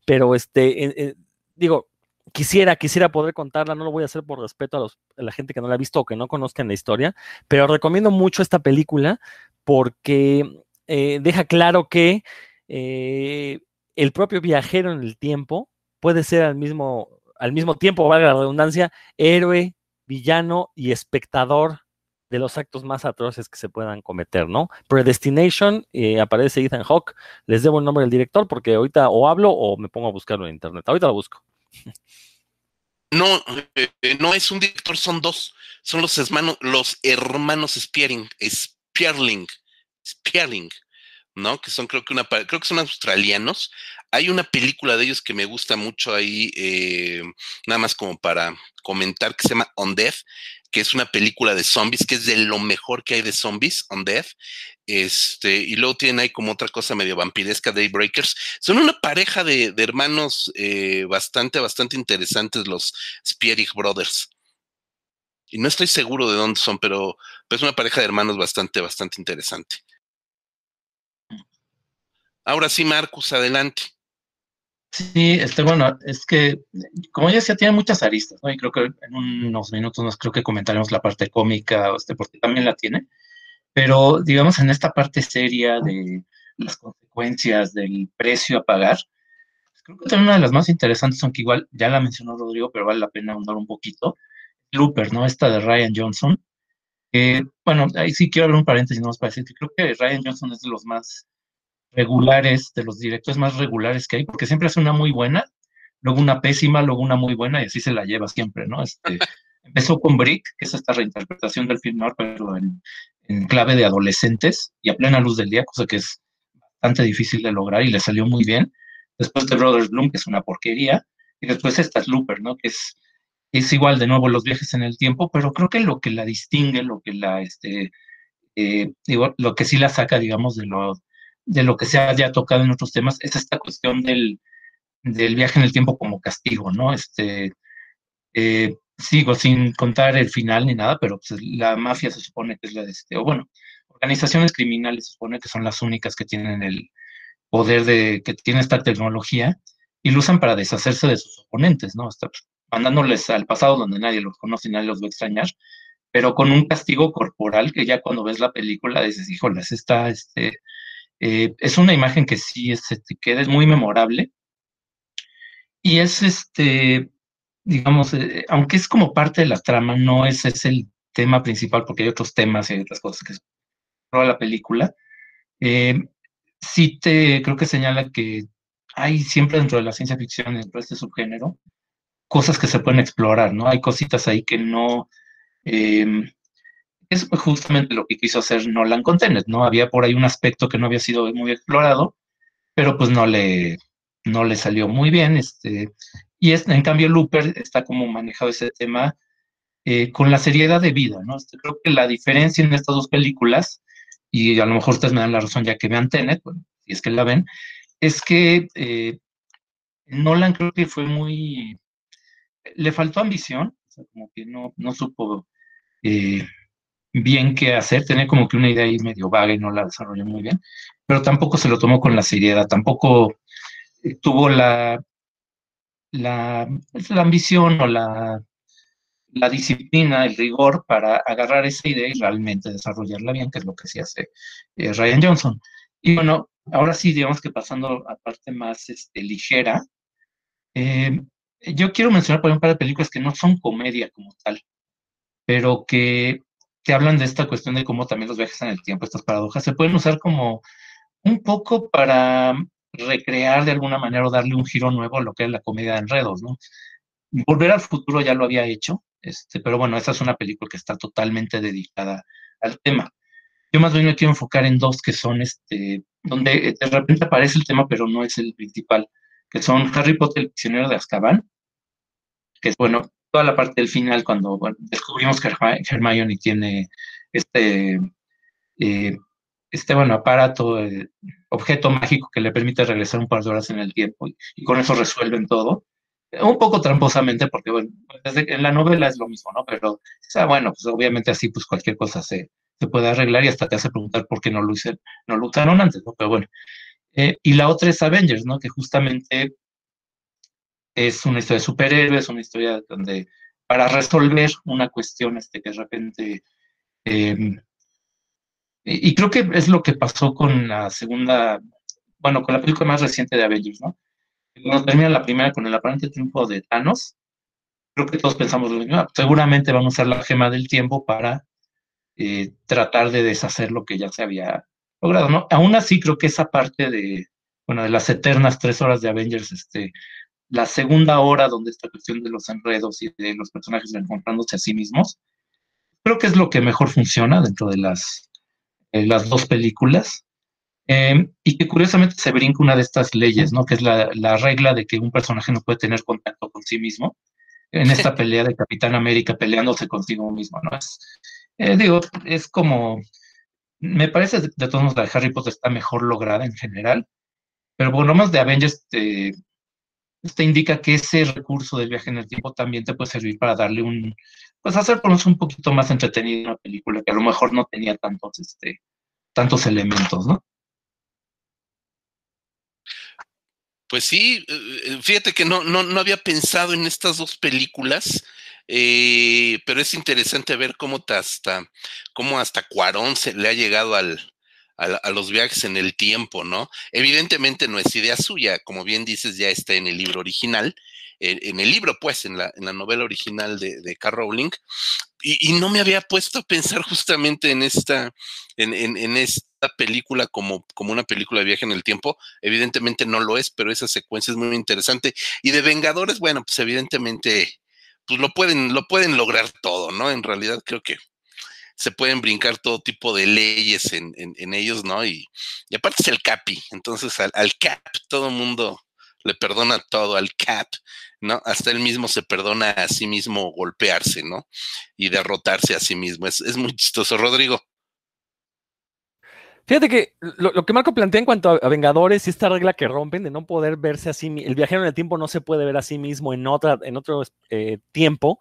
Pero este, eh, eh, digo, quisiera, quisiera poder contarla, no lo voy a hacer por respeto a, a, la gente que no la ha visto o que no conozcan la historia, pero recomiendo mucho esta película porque deja claro que el propio viajero en el tiempo puede ser al mismo al mismo tiempo, valga la redundancia, héroe, villano y espectador de los actos más atroces que se puedan cometer, ¿no? Predestination, eh, aparece Ethan Hawke, les debo el nombre del director porque ahorita o hablo o me pongo a buscarlo en internet, ahorita lo busco. No, eh, no es un director, son dos, son los hermanos, los hermanos Spierling, Spierling, Spierling, ¿no? Que son creo que una, creo que son australianos, hay una película de ellos que me gusta mucho ahí, eh, nada más como para comentar, que se llama On Death, que es una película de zombies, que es de lo mejor que hay de zombies, On Death. Este, y luego tienen ahí como otra cosa medio vampiresca, Daybreakers. Son una pareja de, hermanos eh, bastante, bastante interesantes, los Spierig Brothers. Y no estoy seguro de dónde son, pero, pero es una pareja de hermanos bastante, bastante interesante. Ahora sí, Marcus, adelante. Sí, este, bueno, es que, como ya decía, tiene muchas aristas, ¿no? Y creo que en unos minutos nos creo que comentaremos la parte cómica, este, porque también la tiene. Pero, digamos, en esta parte seria de las consecuencias del precio a pagar, pues, creo que también una de las más interesantes, aunque igual ya la mencionó Rodrigo, pero vale la pena ahondar un poquito, Looper, ¿no? Esta de Ryan Johnson. bueno, ahí sí quiero abrir un paréntesis, no más para decir que creo que Ryan Johnson es de los más regulares, de los directores más regulares que hay, porque siempre hace una muy buena, luego una pésima, luego una muy buena, y así se la lleva siempre, ¿no? Este, empezó con Brick, que es esta reinterpretación del film noir, pero en, clave de adolescentes y a plena luz del día, cosa que es bastante difícil de lograr y le salió muy bien. Después de Brothers Bloom, que es una porquería, y después esta es Looper, ¿no? Que es, es igual de nuevo los viajes en el tiempo, pero creo que lo que la distingue, lo que la, este, eh, digo, lo que sí la saca, digamos, de lo de lo que se haya tocado en otros temas, es esta cuestión del, viaje en el tiempo como castigo, ¿no? Este, eh, sigo sin contar el final ni nada, pero pues, la mafia se supone que es la de este, o bueno, organizaciones criminales se supone que son las únicas que tienen el poder de, que tiene esta tecnología y lo usan para deshacerse de sus oponentes, ¿no? Pues, mandándoles al pasado donde nadie los conoce y nadie los va a extrañar, pero con un castigo corporal que ya cuando ves la película dices, híjoles, está, este, eh, es una imagen que sí es, este, es muy memorable. Y es este, digamos, eh, aunque es como parte de la trama, no es, es el tema principal, porque hay otros temas y otras cosas que es la película. Eh, sí te creo que señala que hay siempre dentro de la ciencia ficción, dentro de este subgénero, cosas que se pueden explorar, ¿no? Hay cositas ahí que no, es justamente lo que quiso hacer Nolan con Tenet, ¿no? Había por ahí un aspecto que no había sido muy explorado, pero pues no le, no le salió muy bien. Este, y es, en cambio, Looper está como manejado ese tema eh, con la seriedad de vida, ¿no? Este, creo que la diferencia en estas dos películas, y a lo mejor ustedes me dan la razón ya que vean Tenet, bueno, si es que la ven, es que eh, Nolan creo que fue muy... Le faltó ambición, o sea, como que no, no supo... Eh, bien qué hacer, tenía como que una idea ahí medio vaga y no la desarrolló muy bien, pero tampoco se lo tomó con la seriedad, tampoco tuvo la, la, la ambición o la, la disciplina, el rigor para agarrar esa idea y realmente desarrollarla bien, que es lo que sí hace eh, Ryan Johnson. Y bueno, ahora sí, digamos que pasando a parte más este, ligera, eh, yo quiero mencionar por un par de películas que no son comedia como tal, pero que, que hablan de esta cuestión de cómo también los viajes en el tiempo, estas paradojas, se pueden usar como un poco para recrear de alguna manera o darle un giro nuevo a lo que es la comedia de enredos, ¿no? Volver al futuro ya lo había hecho, este, pero bueno, esta es una película que está totalmente dedicada al tema. Yo más bien me quiero enfocar en dos que son, este, donde de repente aparece el tema, pero no es el principal, que son Harry Potter, el prisionero de Azkaban, que es, bueno, toda la parte del final, cuando descubrimos que Hermione tiene este, eh, este bueno, aparato, eh, objeto mágico que le permite regresar un par de horas en el tiempo y con eso resuelven todo un poco tramposamente, porque bueno, en la novela es lo mismo, ¿no? Pero, bueno, pues obviamente así, pues cualquier cosa se, se puede arreglar y hasta te hace preguntar por qué no lo, hice, no lo usaron antes, ¿no? Pero bueno. Eh, y la otra es Avengers, ¿no? Que justamente es una historia de superhéroes, una historia donde para resolver una cuestión este, que de repente... Em, y creo que es lo que pasó con la segunda, bueno, con la película más reciente de Avengers, ¿no? Cuando termina la primera con el aparente triunfo de Thanos, creo que todos pensamos lo mismo. Seguramente van a usar la gema del tiempo para eh, tratar de deshacer lo que ya se había logrado, ¿no? Aún así, creo que esa parte de, bueno, de las eternas tres horas de Avengers, este, la segunda hora donde esta cuestión de los enredos y de los personajes encontrándose a sí mismos, creo que es lo que mejor funciona dentro de las, eh, las dos películas. Em, y que curiosamente se brinca una de estas leyes, ¿no? Que es la, la, regla de que un personaje no puede tener contacto con sí mismo en esta pelea de Capitán América peleándose consigo mismo, ¿no? Es, eh, digo, es como, me parece de, todos modos la de Harry Potter está mejor lograda en general, pero bueno, más de Avengers te, te indica que ese recurso del viaje en el tiempo también te puede servir para darle un, pues hacer por un poquito más entretenida una película que a lo mejor no tenía tantos, este, tantos elementos, ¿no? Pues sí, eh, eh, fíjate que no, no, no había pensado en estas dos películas, eh, pero es interesante ver cómo hasta, cómo hasta Cuarón se le ha llegado al, a, los viajes en el tiempo, ¿no? Evidentemente no es idea suya, como bien dices, ya está en el libro original, en el libro, pues, en la, en la novela original de, de Rowling, y, no me había puesto a pensar justamente en esta, en, en, esta película como, como una película de viaje en el tiempo. Evidentemente no lo es, pero esa secuencia es muy interesante. Y de Vengadores, bueno, pues evidentemente, pues lo pueden, lo pueden lograr todo, ¿no? En realidad creo que se pueden brincar todo tipo de leyes en, en, ellos, ¿no? Y, y, aparte es el Capi, entonces al, Cap todo mundo le perdona todo al Cap, ¿no? Hasta él mismo se perdona a sí mismo golpearse, ¿no? Y derrotarse a sí mismo. Es, muy chistoso, Rodrigo. Fíjate que lo, que Marco plantea en cuanto a, Vengadores y esta regla que rompen de no poder verse así, el viajero en el tiempo no se puede ver a sí mismo en, otra, en otro eh, tiempo.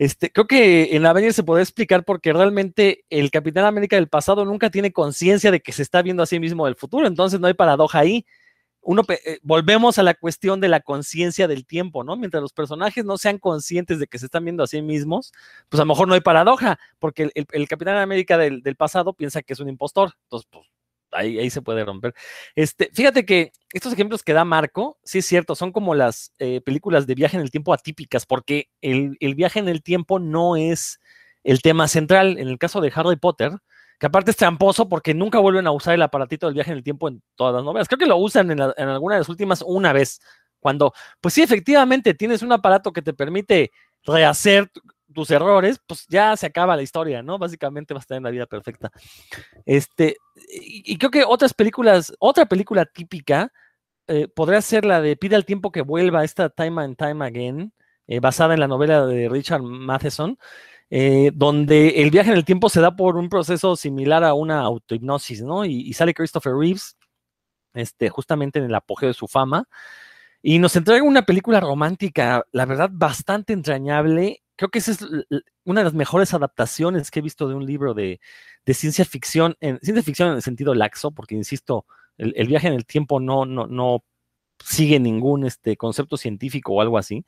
Este, creo que en Avengers se puede explicar porque realmente el Capitán América del pasado nunca tiene conciencia de que se está viendo a sí mismo del futuro, entonces no hay paradoja ahí uno, eh, volvemos a la cuestión de la conciencia del tiempo, ¿no? Mientras los personajes no sean conscientes de que se están viendo a sí mismos, pues a lo mejor no hay paradoja, porque el, Capitán América del, pasado piensa que es un impostor, entonces, pues ahí, ahí se puede romper. Este, fíjate que estos ejemplos que da Marco, sí es cierto, son como las eh, películas de viaje en el tiempo atípicas, porque el, el viaje en el tiempo no es el tema central. En el caso de Harry Potter, que aparte es tramposo porque nunca vuelven a usar el aparatito del viaje en el tiempo en todas las novelas. Creo que lo usan en, alguna de las últimas una vez, cuando, pues sí, efectivamente, tienes un aparato que te permite rehacer tus errores, pues ya se acaba la historia, ¿no? Básicamente vas a tener la vida perfecta. Este, y, creo que otras películas, otra película típica eh, podría ser la de Pide al tiempo que vuelva, esta Time and Time Again, eh, basada en la novela de Richard Matheson, eh, donde el viaje en el tiempo se da por un proceso similar a una autohipnosis, ¿no? Y, sale Christopher Reeves, este, justamente en el apogeo de su fama, y nos entrega una película romántica, la verdad, bastante entrañable. Creo que esa es una de las mejores adaptaciones que he visto de un libro de, ciencia ficción, en ciencia ficción en el sentido laxo, porque insisto, el, viaje en el tiempo no, no, no sigue ningún este, concepto científico o algo así.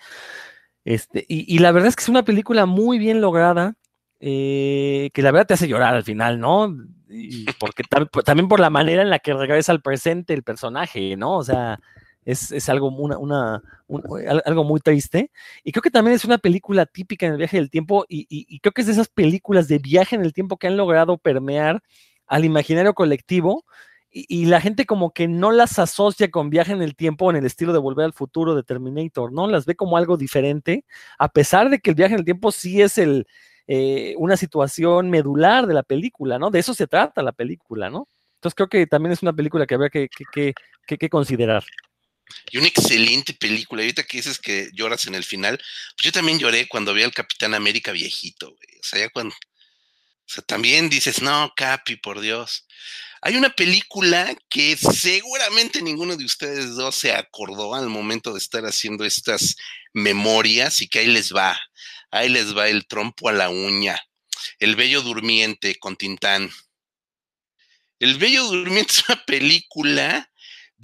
Este, y, la verdad es que es una película muy bien lograda, eh, que la verdad te hace llorar al final, ¿no? Y porque también por la manera en la que regresa al presente el personaje, ¿no? O sea, es, algo, una, algo muy triste. Y creo que también es una película típica en el viaje del tiempo y, creo que es de esas películas de viaje en el tiempo que han logrado permear al imaginario colectivo y, la gente como que no las asocia con viaje en el tiempo en el estilo de Volver al Futuro de Terminator, ¿no? Las ve como algo diferente, a pesar de que el viaje en el tiempo sí es el, eh, una situación medular de la película, ¿no? De eso se trata la película, ¿no? Entonces creo que también es una película que habría que, que, que considerar. Y una excelente película. Ahorita que dices que lloras en el final, pues yo también lloré cuando vi al Capitán América viejito, güey. O sea, ya cuando. O sea, también dices, no, Capi, por Dios. Hay una película que seguramente ninguno de ustedes dos se acordó al momento de estar haciendo estas memorias y que ahí les va. Ahí les va el trompo a la uña. El Bello Durmiente con Tintán. El Bello Durmiente es una película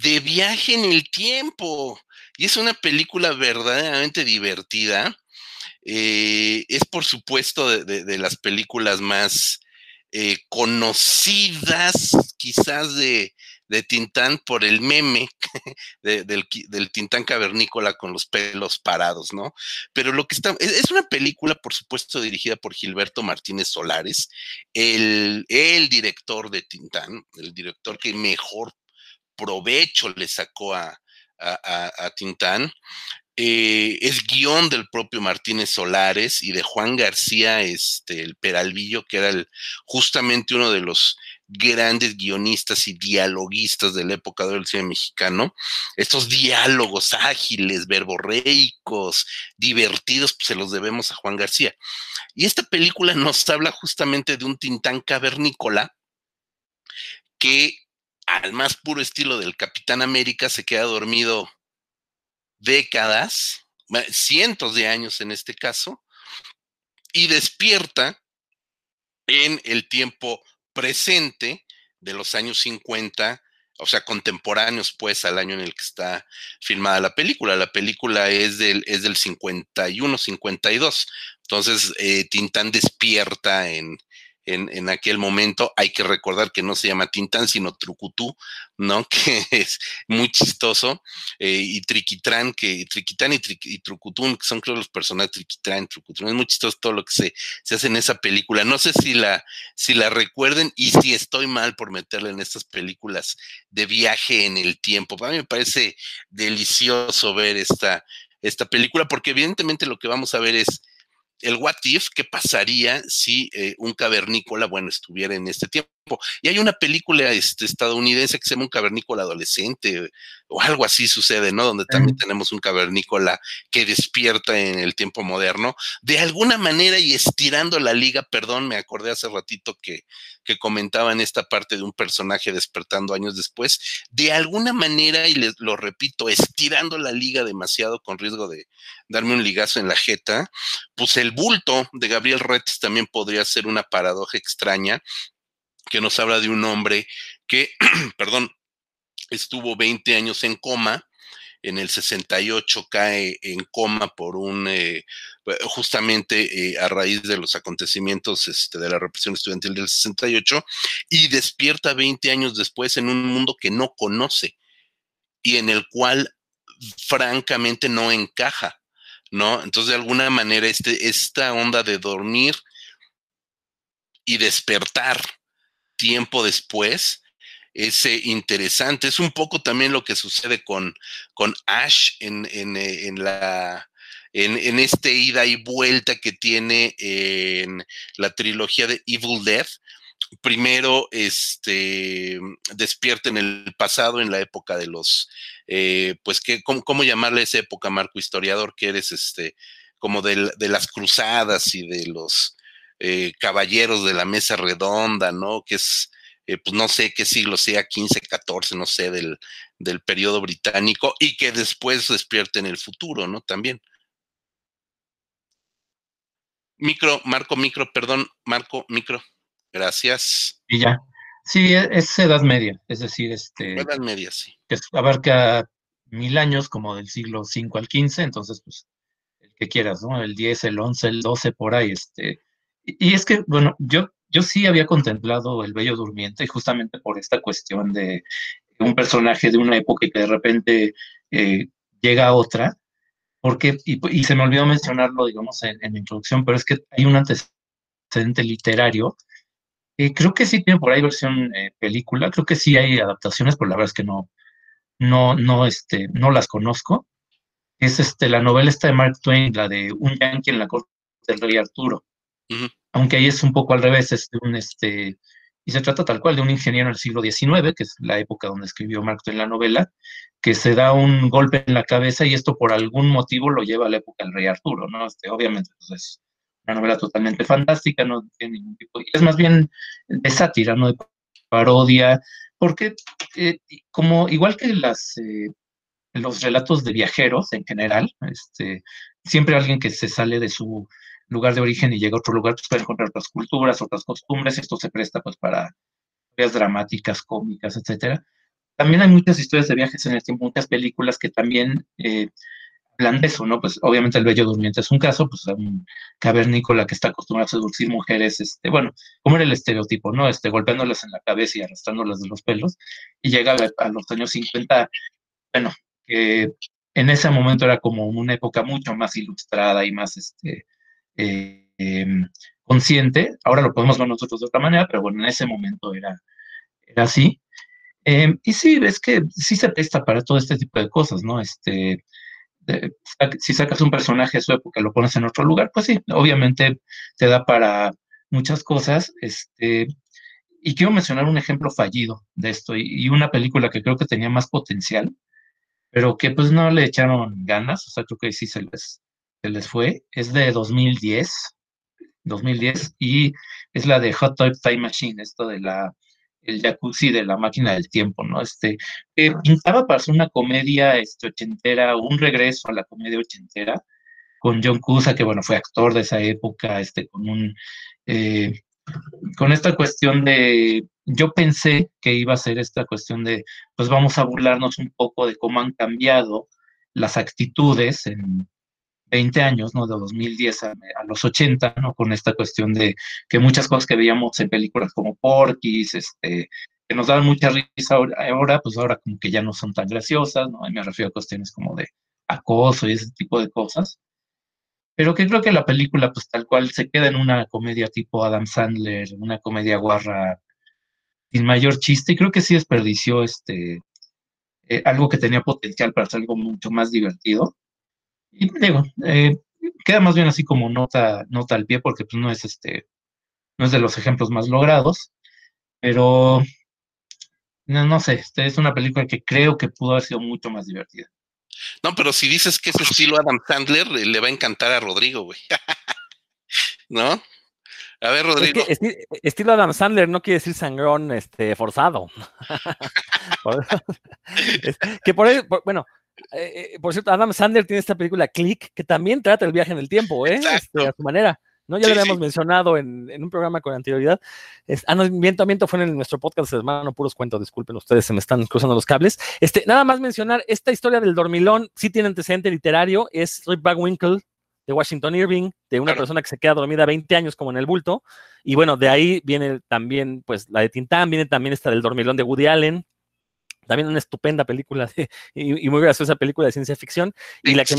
de viaje en el tiempo. Y es una película verdaderamente divertida. Eh, es por supuesto de, las películas más eh, conocidas quizás de, de, Tintán por el meme del, Tintán cavernícola con los pelos parados, ¿no? Pero lo que está, es una película por supuesto dirigida por Gilberto Martínez Solares, el, el director de Tintán, el director que mejor provecho le sacó a, a, Tintán. Eh, es guion del propio Martínez Solares y de Juan García, este, el Peralvillo, que era el, justamente uno de los grandes guionistas y dialoguistas de la época del cine mexicano. Estos diálogos ágiles, verborreicos, divertidos, pues se los debemos a Juan García. Y esta película nos habla justamente de un Tintán cavernícola que al más puro estilo del Capitán América, se queda dormido décadas, cientos de años en este caso, y despierta en el tiempo presente de los años 50, o sea, contemporáneos pues al año en el que está filmada la película. La película es del, es del 51, 52. Entonces, eh, Tintán despierta en, en, aquel momento. Hay que recordar que no se llama Tintán, sino Trucutú, ¿no? Que es muy chistoso. Eh, y Triquitrán, que Triquitán y, y, Trucutún, que son creo los personajes Triquitrán, Trucutún. Es muy chistoso todo lo que se, se, hace en esa película. No sé si la, si la recuerden y si estoy mal por meterla en estas películas de viaje en el tiempo. Para mí me parece delicioso ver esta, esta película, porque evidentemente lo que vamos a ver es el what if, qué pasaría si eh, un cavernícola, bueno, estuviera en este tiempo. Y hay una película este, estadounidense que se llama Un cavernícola adolescente o algo así sucede, ¿no? Donde también tenemos un cavernícola que despierta en el tiempo moderno. De alguna manera y estirando la liga, perdón, me acordé hace ratito que, que comentaba en esta parte de un personaje despertando años después. De alguna manera, y les lo repito, estirando la liga demasiado con riesgo de darme un ligazo en la jeta, pues el bulto de Gabriel Retes también podría ser una paradoja extraña que nos habla de un hombre que, perdón, estuvo 20 años en coma, en el 68 cae en coma por un, eh, justamente eh, a raíz de los acontecimientos este, de la represión estudiantil del 68, y despierta 20 años después en un mundo que no conoce y en el cual francamente no encaja, ¿no? Entonces, de alguna manera, este, esta onda de dormir y despertar, tiempo después es eh, interesante. Es un poco también lo que sucede con, con Ash en, en, eh, en la... En, en, este ida y vuelta que tiene en la trilogía de Evil Dead, primero este, despierta en el pasado, en la época de los, eh, pues, que, ¿cómo, ¿cómo, llamarle esa época, Marco Historiador, que eres este, como de, de las cruzadas y de los eh, caballeros de la mesa redonda, ¿no? Que es, eh, pues no sé qué siglo sea, 15, 14, no sé, del, del periodo británico, y que después despierte en el futuro, ¿no? También. Micro, Marco, micro, perdón, Marco, micro. Gracias. Y ya. Sí, e, es edad media, es decir, este. Edad media, sí. Que abarca mil años, como del siglo V al XV, entonces, pues, el que quieras, ¿no? El 10, el 11, el 12, por ahí, este. Y, es que, bueno, yo, yo sí había contemplado El Bello Durmiente, justamente por esta cuestión de un personaje de una época y que de repente eh, llega a otra, porque, y, se me olvidó mencionarlo, digamos, en, la introducción, pero es que hay un antecedente literario. Eh, creo que sí tiene por ahí versión eh, película, creo que sí hay adaptaciones, pero la verdad es que no, no, no, este, no las conozco. Es este, la novela esta de Mark Twain, la de Un Yankee en la corte del rey Arturo. Aunque ahí es un poco al revés, es de un, este, y se trata tal cual de un ingeniero del siglo XIX, que es la época donde escribió Mark Twain la novela, que se da un golpe en la cabeza y esto por algún motivo lo lleva a la época del rey Arturo, ¿no? Este, obviamente, pues es una novela totalmente fantástica, no tiene ningún tipo, es más bien de sátira, ¿no? De parodia, porque eh, como igual que las, eh, los relatos de viajeros en general, este, siempre alguien que se sale de su lugar de origen y llega a otro lugar, pues puede encontrar otras culturas, otras costumbres, esto se presta pues para historias dramáticas, cómicas, etcétera. También hay muchas historias de viajes en el tiempo, muchas películas que también eh, de eso, ¿no? Pues obviamente El Bello Durmiente es un caso, pues un cavernícola que está acostumbrado a seducir mujeres, este, bueno, como era el estereotipo, ¿no? Este, golpeándolas en la cabeza y arrastrándolas de los pelos, y llega a, los años 50, bueno, que en ese momento era como una época mucho más ilustrada y más, este, eh, consciente, ahora lo podemos ver nosotros de otra manera, pero bueno, en ese momento era, era así. Em, y sí, es que sí se presta para todo este tipo de cosas, ¿no? Este, si sacas un personaje de su época y lo pones en otro lugar, pues sí, obviamente te da para muchas cosas. Este, y quiero mencionar un ejemplo fallido de esto y, una película que creo que tenía más potencial, pero que pues no le echaron ganas, o sea, creo que sí se les, se les fue. Es de 2010, 2010, y es la de Hot Toy Time Machine, esto de la el jacuzzi de la máquina del tiempo, ¿no? Este, pintaba para hacer una comedia este, ochentera, un regreso a la comedia ochentera, con John Cusa, que bueno, fue actor de esa época, este, con un, eh, con esta cuestión de, yo pensé que iba a ser esta cuestión de, pues vamos a burlarnos un poco de cómo han cambiado las actitudes en, 20 años, ¿no? De 2010 a, los 80, ¿no? Con esta cuestión de que muchas cosas que veíamos en películas como Porky's, este, que nos daban mucha risa ahora, pues ahora como que ya no son tan graciosas, ¿no? Y me refiero a cuestiones como de acoso y ese tipo de cosas. Pero que creo que la película, pues tal cual, se queda en una comedia tipo Adam Sandler, una comedia guarra sin mayor chiste, y creo que sí desperdició este, eh, algo que tenía potencial para ser algo mucho más divertido y digo, eh, queda más bien así como nota, nota al pie, porque pues no es este, no es de los ejemplos más logrados, pero no, no sé, este es una película que creo que pudo haber sido mucho más divertida. No, pero si dices que es estilo Adam Sandler, le va a encantar a Rodrigo, güey. ¿No? A ver, Rodrigo. estilo Adam Sandler no quiere decir sangrón este, forzado. que por, bueno, eh, eh, por cierto, Adam Sandler tiene esta película Click, que también trata el viaje en el tiempo, ¿eh? Este, a su manera. ¿no? Ya lo habíamos mencionado en, un programa con anterioridad. ah, no, miento, miento, fue en nuestro podcast, hermano, puros cuentos, disculpen ustedes, se me están cruzando los cables. Este, nada más mencionar, esta historia del dormilón sí tiene antecedente literario, es Rick Bagwinkle de Washington Irving, de una persona que se queda dormida 20 años como en el bulto, y bueno, de ahí viene también, pues, la de Tintán, viene también esta del dormilón de Woody Allen, también una estupenda película y, muy graciosa película de ciencia ficción. Y, la que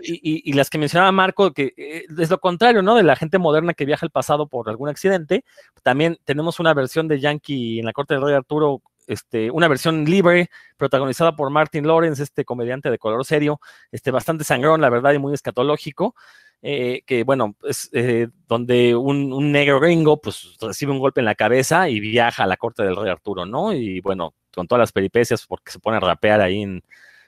y, las que mencionaba Marco, que eh, es lo contrario, ¿no? De la gente moderna que viaja al pasado por algún accidente. También tenemos una versión de Yankee en la corte del rey Arturo este, una versión libre, protagonizada por Martin Lawrence, este comediante de color serio, este, bastante sangrón, la verdad, y muy escatológico. Eh, que bueno, es eh, donde un, un, negro gringo pues recibe un golpe en la cabeza y viaja a la corte del rey Arturo, ¿no? Y bueno, con todas las peripecias, porque se pone a rapear ahí en,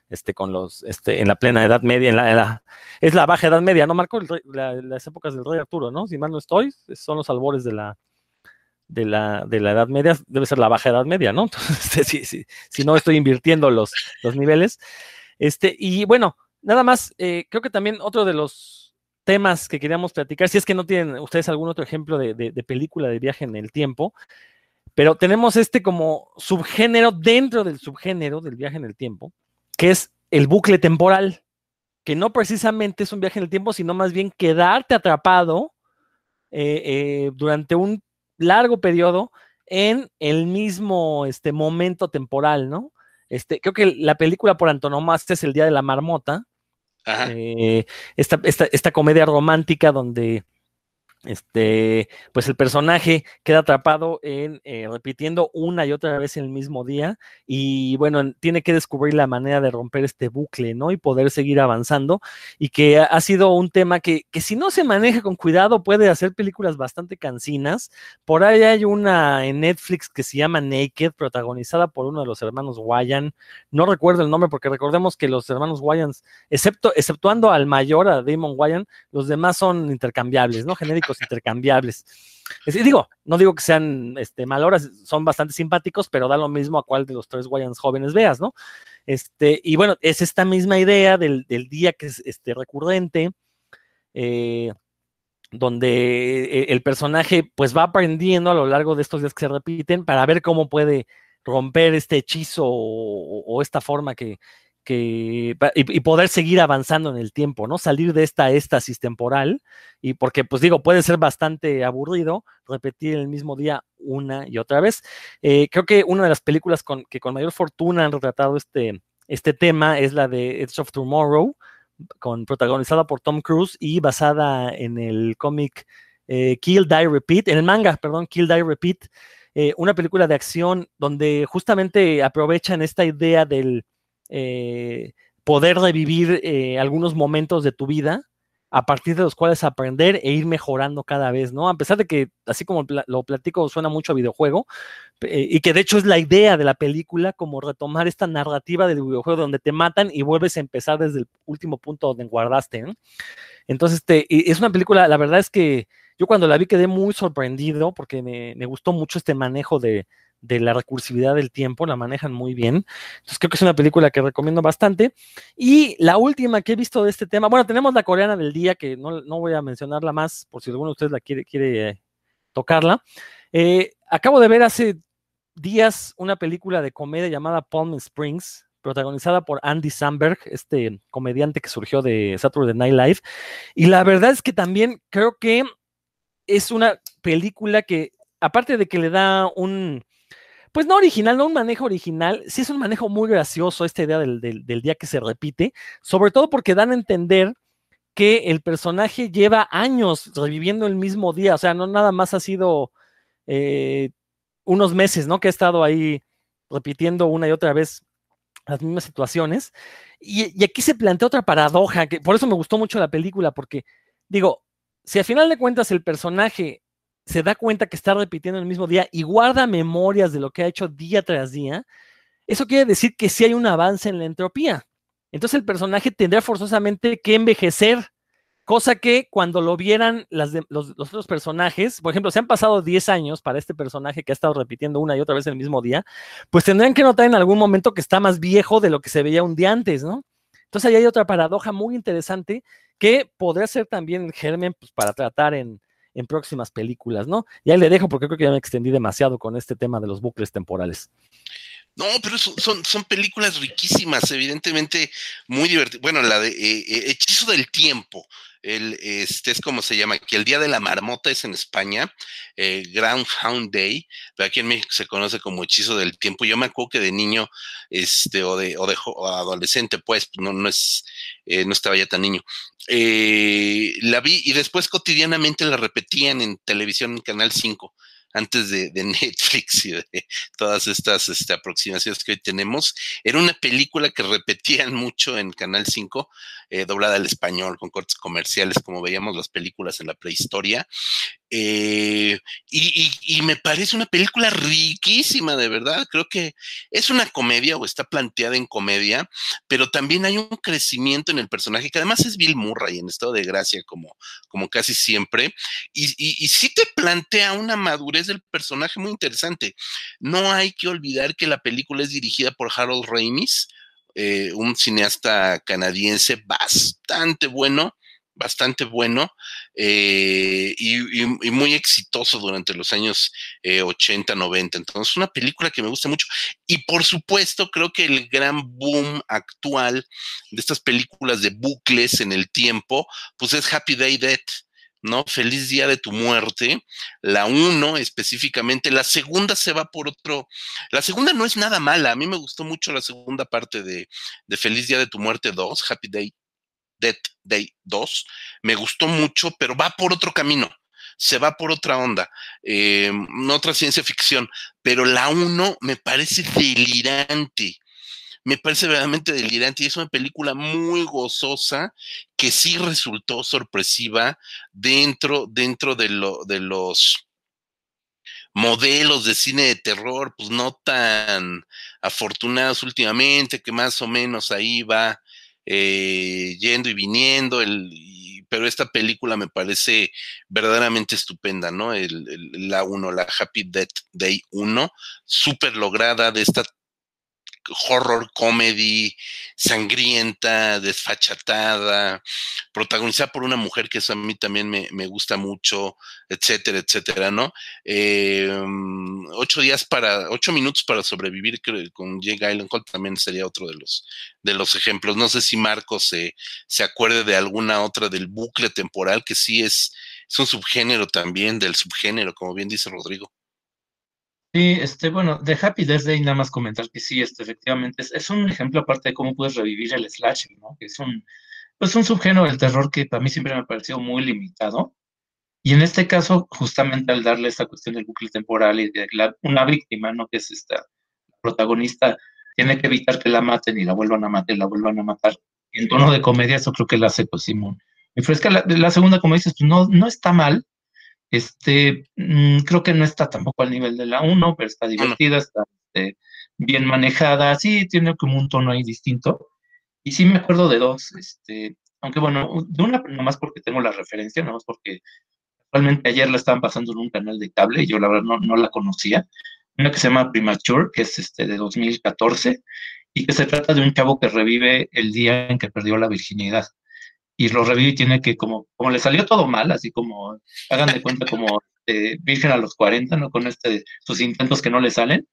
este, con los, este, en la plena Edad Media, en la, es la baja Edad Media, ¿no, Marco? las épocas del rey Arturo, ¿no? Si mal no estoy, son los albores de la, de la, de la Edad Media, debe ser la baja Edad Media, ¿no? Entonces, si, si, no estoy invirtiendo los, los niveles. Este, y bueno, nada más, eh, creo que también otro de los temas que queríamos platicar, si es que no tienen ustedes algún otro ejemplo de, de película de viaje en el tiempo, pero tenemos este como subgénero dentro del subgénero del viaje en el tiempo, que es el bucle temporal, que no precisamente es un viaje en el tiempo, sino más bien quedarte atrapado eh, eh, durante un largo periodo en el mismo este, momento temporal, ¿no? Este, creo que la película por antonomasia es El Día de la Marmota, eh, esta, esta, comedia romántica donde este, pues el personaje queda atrapado en eh, repitiendo una y otra vez el mismo día y bueno, tiene que descubrir la manera de romper este bucle, ¿no? Y poder seguir avanzando y que ha, sido un tema que, que, si no se maneja con cuidado puede hacer películas bastante cansinas. Por ahí hay una en Netflix que se llama Naked, protagonizada por uno de los hermanos Wyan. No recuerdo el nombre porque recordemos que los hermanos Wayans, excepto, exceptuando al mayor, a Damon Wyan, los demás son intercambiables, ¿no? Genéricos intercambiables. digo, no digo que sean este, maloras, son bastante simpáticos, pero da lo mismo a cuál de los tres Wayans jóvenes veas, ¿no? Este, y bueno, es esta misma idea del, día que es este, recurrente, eh, donde eh, el personaje pues va aprendiendo a lo largo de estos días que se repiten para ver cómo puede romper este hechizo o esta forma que, y, poder seguir avanzando en el tiempo, ¿no? Salir de esta éstasis temporal, y porque, pues digo, puede ser bastante aburrido repetir el mismo día una y otra vez. Eh, creo que una de las películas que con mayor fortuna han retratado este, este tema es la de Edge of Tomorrow, con, protagonizada por Tom Cruise y basada en el cómic eh, Kill, Die, Repeat, en el manga, perdón, Kill, Die, Repeat, eh, una película de acción donde justamente aprovechan esta idea del eh, poder revivir eh, algunos momentos de tu vida a partir de los cuales aprender e ir mejorando cada vez, ¿no? A pesar de que, así como lo platico, suena mucho a videojuego, eh, y que de hecho es la idea de la película, como retomar esta narrativa del videojuego donde te matan y vuelves a empezar desde el último punto donde guardaste, Entonces, este, es una película, la verdad es que yo cuando la vi quedé muy sorprendido porque me gustó mucho este manejo de, de la recursividad del tiempo, la manejan muy bien. Entonces creo que es una película que recomiendo bastante. Y la última que he visto de este tema, bueno, tenemos la coreana del día, que no, voy a mencionarla más por si alguno de ustedes la quiere, quiere eh, tocarla. Eh, acabo de ver hace días una película de comedia llamada Palm Springs, protagonizada por Andy Samberg, este comediante que surgió de Saturday Night Live. Y la verdad es que también creo que es una película que, aparte de que le da un, pues no original, no un manejo original, sí es un manejo muy gracioso esta idea del, día que se repite, sobre todo porque dan a entender que el personaje lleva años reviviendo el mismo día, o sea, no nada más ha sido eh, unos meses, ¿no? Que ha estado ahí repitiendo una y otra vez las mismas situaciones. Y, y, aquí se plantea otra paradoja, que por eso me gustó mucho la película, porque digo, si al final de cuentas el personaje se da cuenta que está repitiendo el mismo día y guarda memorias de lo que ha hecho día tras día, eso quiere decir que sí hay un avance en la entropía. Entonces el personaje tendrá forzosamente que envejecer, cosa que cuando lo vieran los, otros personajes, por ejemplo, se han pasado 10 años para este personaje que ha estado repitiendo una y otra vez el mismo día, pues tendrán que notar en algún momento que está más viejo de lo que se veía un día antes, ¿no? Entonces ahí hay otra paradoja muy interesante que podría ser también el germen pues, para tratar en, en próximas películas, ¿no? Y ahí le dejo porque creo que ya me extendí demasiado con este tema de los bucles temporales. No, pero son, son películas riquísimas, evidentemente muy divertidas. Bueno, la de eh, eh, Hechizo del Tiempo, el, este es como se llama, que el Día de la Marmota es en España, eh, Groundhound Day, pero aquí en México se conoce como Hechizo del Tiempo. Yo me acuerdo que de niño, este, o de, o de adolescente, pues, no, no es, eh, no estaba ya tan niño, eh, la vi y después cotidianamente la repetían en televisión en Canal 5 antes de, Netflix y de todas estas este, aproximaciones que hoy tenemos. Era una película que repetían mucho en Canal 5, eh, doblada al español, con cortes comerciales, como veíamos las películas en la prehistoria. Eh, y, me parece una película riquísima, de verdad. Creo que es una comedia o está planteada en comedia, pero también hay un crecimiento en el personaje, que además es Bill Murray en estado de gracia, como, como casi siempre. Y, sí te plantea una madurez del personaje muy interesante. No hay que olvidar que la película es dirigida por Harold Ramis, eh, un cineasta canadiense bastante bueno bastante bueno eh, y, muy exitoso durante los años 80, 90. Entonces, una película que me gusta mucho. Y por supuesto, creo que el gran boom actual de estas películas de bucles en el tiempo, pues es Happy Day Dead. ¿no? Feliz día de tu muerte, la uno específicamente, la segunda se va por otro, la segunda no es nada mala, a mí me gustó mucho la segunda parte de, de Feliz día de tu muerte 2, Happy Day, Dead Day 2, me gustó mucho, pero va por otro camino, se va por otra onda, eh, otra ciencia ficción, pero la uno me parece delirante me parece verdaderamente delirante y es una película muy gozosa que sí resultó sorpresiva dentro, dentro de, de los modelos de cine de terror, pues no tan afortunados últimamente, que más o menos ahí va eh, yendo y viniendo, el, pero esta película me parece verdaderamente estupenda, ¿no? El, la 1, la Happy Death Day 1, súper lograda de esta horror comedy, sangrienta, desfachatada, protagonizada por una mujer que eso a mí también me, gusta mucho, etcétera, etcétera, ¿no? Em, ocho días para, ocho minutos para sobrevivir con Jake Gyllenhaal también sería otro de los, de los ejemplos. No sé si Marcos se, se acuerde de alguna otra del bucle temporal que sí es, es un subgénero también del subgénero, como bien dice Rodrigo. Sí, este, bueno, de Happy Death Day nada más comentar que sí, este, efectivamente, es, un ejemplo aparte de cómo puedes revivir el slasher, ¿no? Que es un, pues un subgénero del terror que para mí siempre me ha parecido muy limitado. Y en este caso, justamente al darle esta cuestión del bucle temporal y de una víctima, ¿no? Que es esta protagonista, tiene que evitar que la maten y la vuelvan a matar, la vuelvan a matar. en tono de comedia, eso creo que la hace, pues, Simón. Me fresca la, la segunda, como dices, pues no, no está mal, este, mm, creo que no está tampoco al nivel de la 1, pero está divertida, está este, bien manejada, sí, tiene como un tono ahí distinto. Y sí me acuerdo de dos, este, aunque bueno, de una nomás porque tengo la referencia, nomás porque realmente ayer la estaban pasando en un canal de cable y yo la verdad no, no la conocía. Una que se llama Premature, que es este de 2014, y que se trata de un chavo que revive el día en que perdió la virginidad y lo revive y tiene que, como, como le salió todo mal, así como, hagan de cuenta como eh, virgen a los 40, ¿no? Con este, sus intentos que no le salen,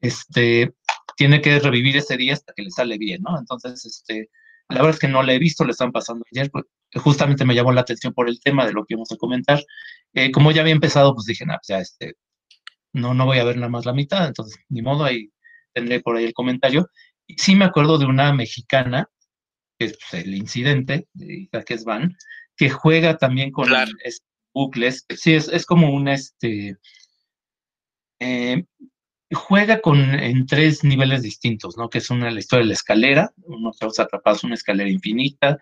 este, tiene que revivir ese día hasta que le sale bien, ¿no? Entonces, este, la verdad es que no la he visto, le están pasando ayer, pues, justamente me llamó la atención por el tema de lo que íbamos a comentar. Eh, como ya había empezado, pues dije, nada, pues ya, este, no, no voy a ver nada más la mitad, entonces, ni modo, ahí tendré por ahí el comentario. Sí me acuerdo de una mexicana que es pues, el incidente de Isaac Van, que juega también con bucles. Sí, es, es, como un este. Eh, juega con en tres niveles distintos, ¿no? Que es una la historia de la escalera, unos chavos atrapados una escalera infinita.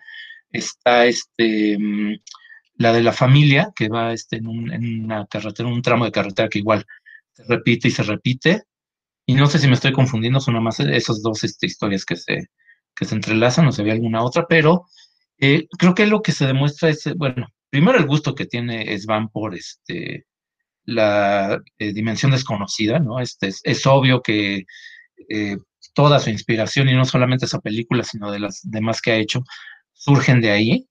Está este mm, la de la familia, que va este, en, un, en una carretera, un tramo de carretera que igual se repite y se repite. Y no sé si me estoy confundiendo, son más esas dos este, historias que se, que se entrelazan, no se ve alguna otra, pero eh, creo que lo que se demuestra es, bueno, primero el gusto que tiene Svan por este, la eh, dimensión desconocida, ¿no? Este, es, obvio que eh, toda su inspiración, y no solamente esa película, sino de las demás que ha hecho, surgen de ahí.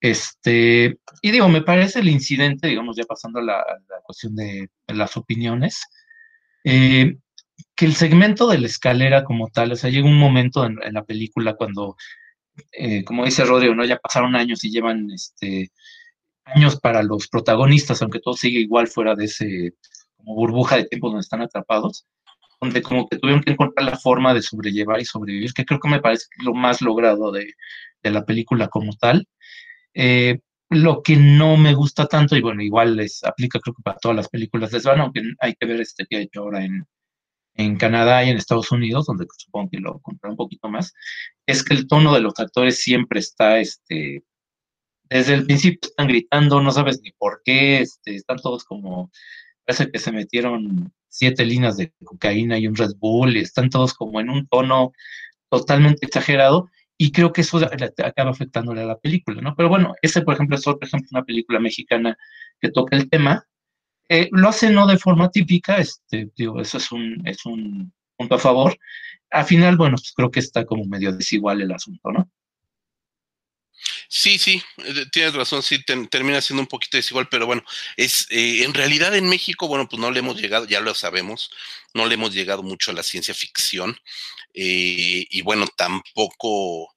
Este, y digo, me parece el incidente, digamos, ya pasando a la, cuestión de, las opiniones, eh, que el segmento de la escalera como tal, o sea, llega un momento en, la película cuando, eh, como dice Rodrigo, ¿no? Ya pasaron años y llevan este, años para los protagonistas, aunque todo sigue igual fuera de ese burbuja de tiempo donde están atrapados, donde como que tuvieron que encontrar la forma de sobrellevar y sobrevivir, que creo que me parece lo más logrado de, de la película como tal. Eh, lo que no me gusta tanto, y bueno, igual les aplica creo que para todas las películas de Svan, aunque hay que ver este que ha hecho ahora en, en Canadá y en Estados Unidos, donde supongo que lo compré un poquito más, es que el tono de los actores siempre está, este, desde el principio están gritando, no sabes ni por qué, este, están todos como, parece que se metieron siete líneas de cocaína y un Red Bull, están todos como en un tono totalmente exagerado, y creo que eso acaba afectándole a la película, ¿no? Pero bueno, ese, por ejemplo, es otro ejemplo, una película mexicana que toca el tema, eh, lo hace no de forma típica, este, digo, eso es un, es un punto a favor. Al final, bueno, pues creo que está como medio desigual el asunto, ¿no? Sí, sí, tienes razón, sí, termina siendo un poquito desigual, pero bueno, es eh, en realidad en México, bueno, pues no le hemos llegado, ya lo sabemos, no le hemos llegado mucho a la ciencia ficción eh, y bueno, tampoco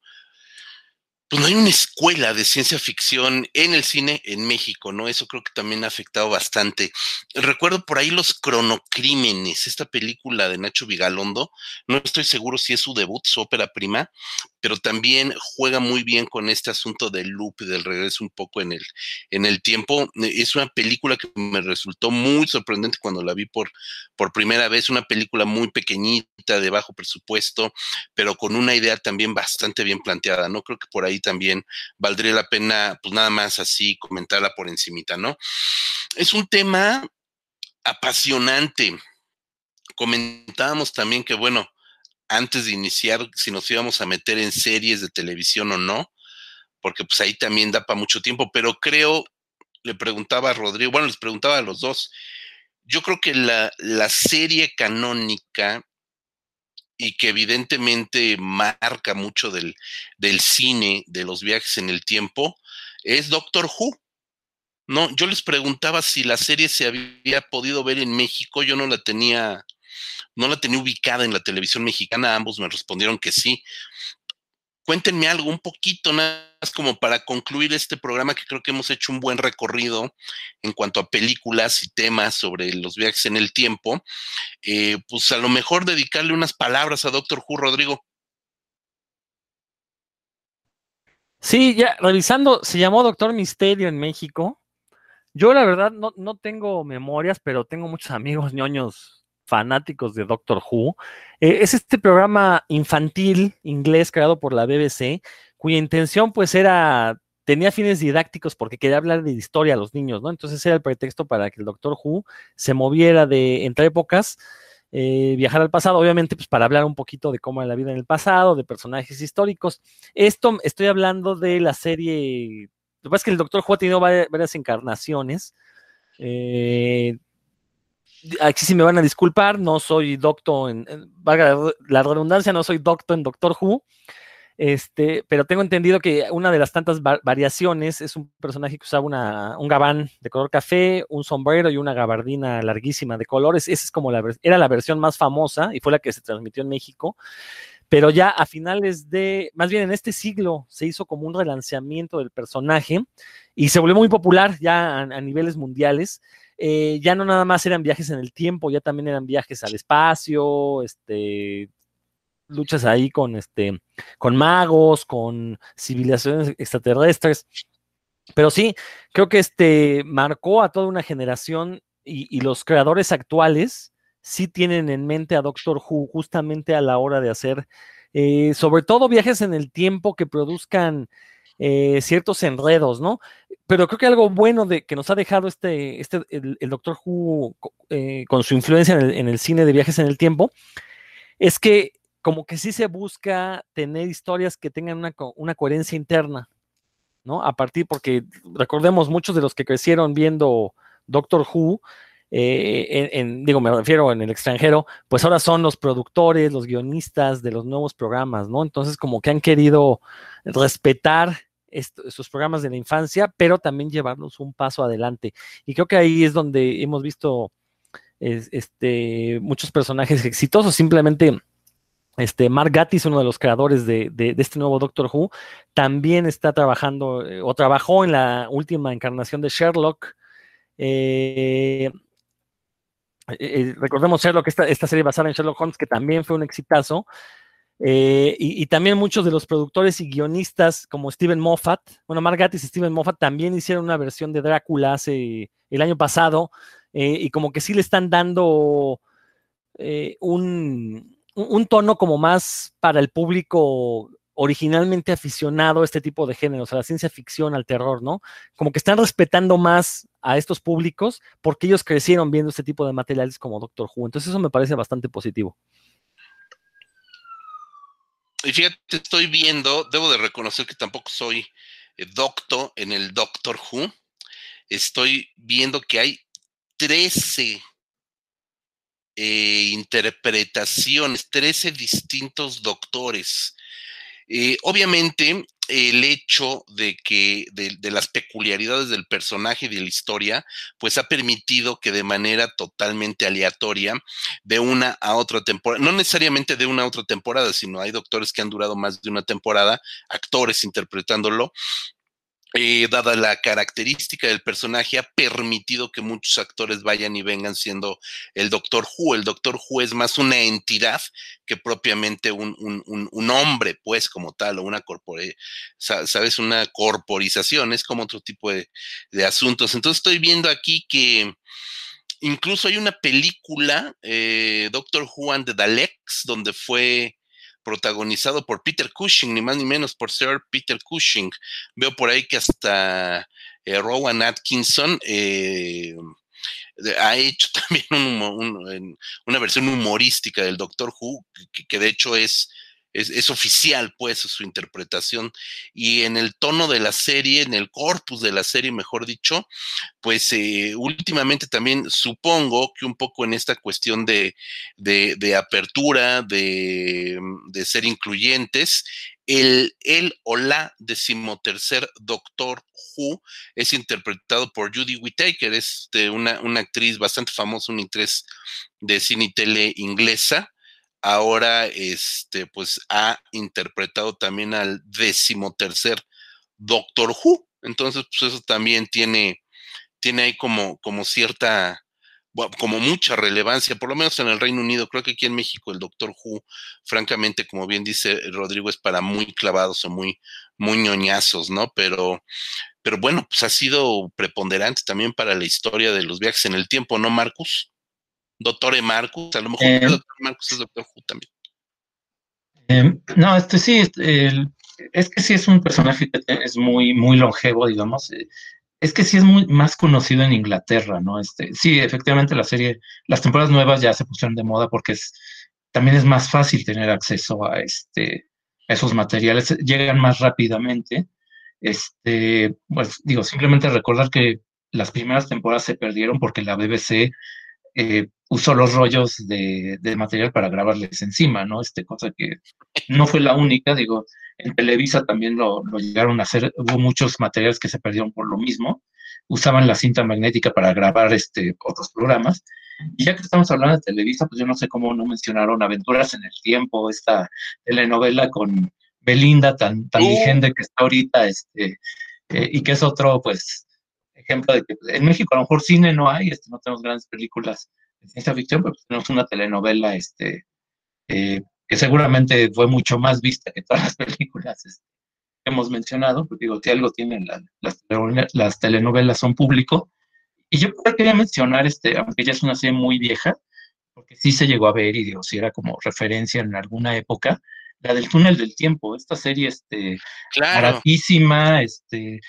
pues no hay una escuela de ciencia ficción en el cine en México, ¿no? Eso creo que también ha afectado bastante. Recuerdo por ahí los cronocrímenes, esta película de Nacho Vigalondo, no estoy seguro si es su debut, su ópera prima, pero también juega muy bien con este asunto del loop del regreso un poco en el, en el tiempo. Es una película que me resultó muy sorprendente cuando la vi por, por primera vez, una película muy pequeñita, de bajo presupuesto, pero con una idea también bastante bien planteada, ¿no? Creo que por ahí también valdría la pena, pues nada más así comentarla por encimita, ¿no? Es un tema apasionante. Comentábamos también que, bueno, antes de iniciar, si nos íbamos a meter en series de televisión o no, porque pues ahí también da para mucho tiempo, pero creo, le preguntaba a Rodrigo, bueno, les preguntaba a los dos, yo creo que la, la serie canónica y que evidentemente marca mucho del, del, cine, de los viajes en el tiempo, es Doctor Who. No, yo les preguntaba si la serie se había podido ver en México, yo no la tenía, no la tenía ubicada en la televisión mexicana, ambos me respondieron que sí. Cuéntenme algo, un poquito nada más como para concluir este programa que creo que hemos hecho un buen recorrido en cuanto a películas y temas sobre los viajes en el tiempo. Eh, pues a lo mejor dedicarle unas palabras a Doctor Who, Rodrigo. Sí, ya revisando, se llamó Doctor Misterio en México. Yo la verdad no, no tengo memorias, pero tengo muchos amigos ñoños fanáticos de Doctor Who. Eh, es este programa infantil inglés creado por la BBC, cuya intención pues era, tenía fines didácticos porque quería hablar de historia a los niños, ¿no? Entonces era el pretexto para que el Doctor Who se moviera de entre épocas. Eh, viajar al pasado, obviamente, pues para hablar un poquito de cómo era la vida en el pasado, de personajes históricos. Esto estoy hablando de la serie. Lo que pasa es que el Doctor Who ha tenido varias, encarnaciones. Eh, aquí sí me van a disculpar, no soy doctor en, valga la redundancia, no soy doctor en Doctor Who, este, pero tengo entendido que una de las tantas variaciones es un personaje que usaba una, un gabán de color café, un sombrero y una gabardina larguísima de colores. Esa es como la, era la versión más famosa y fue la que se transmitió en México. Pero ya a finales de, más bien en este siglo, se hizo como un relanceamiento del personaje y se volvió muy popular ya a niveles mundiales. Eh, ya no nada más eran viajes en el tiempo, ya también eran viajes al espacio, este, luchas ahí con, este, con magos, con civilizaciones extraterrestres. Pero sí, creo que este marcó a toda una generación y, los creadores actuales sí tienen en mente a Doctor Who justamente a la hora de hacer, eh, sobre todo viajes en el tiempo que produzcan eh, ciertos enredos, ¿no? Pero creo que algo bueno de que nos ha dejado este, este el, Doctor Who eh, con su influencia en el, cine de viajes en el tiempo, es que como que sí se busca tener historias que tengan una, coherencia interna, ¿no? A partir, porque recordemos, muchos de los que crecieron viendo Doctor Who, eh, digo, me refiero en el extranjero, pues ahora son los productores, los guionistas de los nuevos programas, ¿no? Entonces, como que han querido respetar sus programas de la infancia, pero también llevarnos un paso adelante. Y creo que ahí es donde hemos visto este, muchos personajes exitosos. Simplemente, este, Mark Gatiss, uno de los creadores de, este nuevo Doctor Who, también está trabajando eh, o trabajó en la última encarnación de Sherlock. Eh, eh, recordemos Sherlock, esta, esta serie basada en Sherlock Holmes, que también fue un exitazo. Eh, y, también muchos de los productores y guionistas, como Steven Moffat, bueno, Margatis y Steven Moffat también hicieron una versión de Drácula hace el año pasado, eh, y como que sí le están dando eh, un, tono como más para el público originalmente aficionado a este tipo de géneros, a la ciencia ficción, al terror, ¿no? Como que están respetando más a estos públicos porque ellos crecieron viendo este tipo de materiales como Doctor Who. Entonces eso me parece bastante positivo. Y fíjate, estoy viendo, debo de reconocer que tampoco soy eh, doctor en el Doctor Who. Estoy viendo que hay 13 eh, interpretaciones, 13 distintos doctores. Eh, obviamente, el hecho de que de, las peculiaridades del personaje y de la historia, pues ha permitido que de manera totalmente aleatoria, de una a otra temporada, no necesariamente de una a otra temporada, sino hay doctores que han durado más de una temporada, actores interpretándolo, eh, dada la característica del personaje, ha permitido que muchos actores vayan y vengan siendo el Doctor Who. El Doctor Who es más una entidad que propiamente un, hombre, pues, como tal, o una corpore, sabes, una corporización, es como otro tipo de, asuntos. Entonces estoy viendo aquí que incluso hay una película, eh, Doctor Who and the Daleks, donde fue protagonizado por Peter Cushing, ni más ni menos por Sir Peter Cushing. Veo por ahí que hasta eh, Rowan Atkinson eh, ha hecho también una versión humorística del Doctor Who, que de hecho es es, oficial, pues, su interpretación. Y en el tono de la serie, en el corpus de la serie, mejor dicho, pues eh, últimamente también supongo que un poco en esta cuestión de, de, apertura, de, de, ser incluyentes, el, el o la decimotercer Doctor Who es interpretado por Judy Whittaker, es una, una actriz bastante famosa, una actriz de cine y tele inglesa ahora este, pues ha interpretado también al decimotercer Doctor Who. Entonces, pues eso también tiene, tiene ahí como, como cierta, como mucha relevancia, por lo menos en el Reino Unido. Creo que aquí en México el Doctor Who, francamente, como bien dice Rodrigo, es para muy clavados o muy, muy ñoñazos, ¿no? Pero, pero bueno, pues ha sido preponderante también para la historia de los viajes en el tiempo, ¿no, Marcus? Doctor E. Marcus, a lo mejor el Doctor Marcus es Doctor Who también. Em, no, este sí, es que sí es un personaje que es muy, muy longevo, digamos. Eh, es que sí es muy más conocido en Inglaterra, ¿no? Este, sí, efectivamente la serie, las temporadas nuevas ya se pusieron de moda porque es, también es más fácil tener acceso a este, a esos materiales, llegan más rápidamente. Este, pues digo, simplemente recordar que las primeras temporadas se perdieron porque la BBC eh, usó los rollos de, material para grabarles encima, ¿no? Este, cosa que no fue la única, digo, en Televisa también lo, llegaron a hacer, hubo muchos materiales que se perdieron por lo mismo, usaban la cinta magnética para grabar este, otros programas, y ya que estamos hablando de Televisa, pues yo no sé cómo no mencionaron Aventuras en el Tiempo, esta telenovela con Belinda tan, tan vigente que está ahorita, este, eh, y que es otro, pues, ejemplo de que en México a lo mejor cine no hay, este, no tenemos grandes películas ciencia ficción, pero pues, tenemos una telenovela este, eh, que seguramente fue mucho más vista que todas las películas este, que hemos mencionado, porque digo, si algo tienen las, las, telenovelas son público. Y yo quería mencionar, este, aunque ya es una serie muy vieja, porque sí se llegó a ver y digo, si era como referencia en alguna época, la del túnel del tiempo, esta serie este, baratísima, este,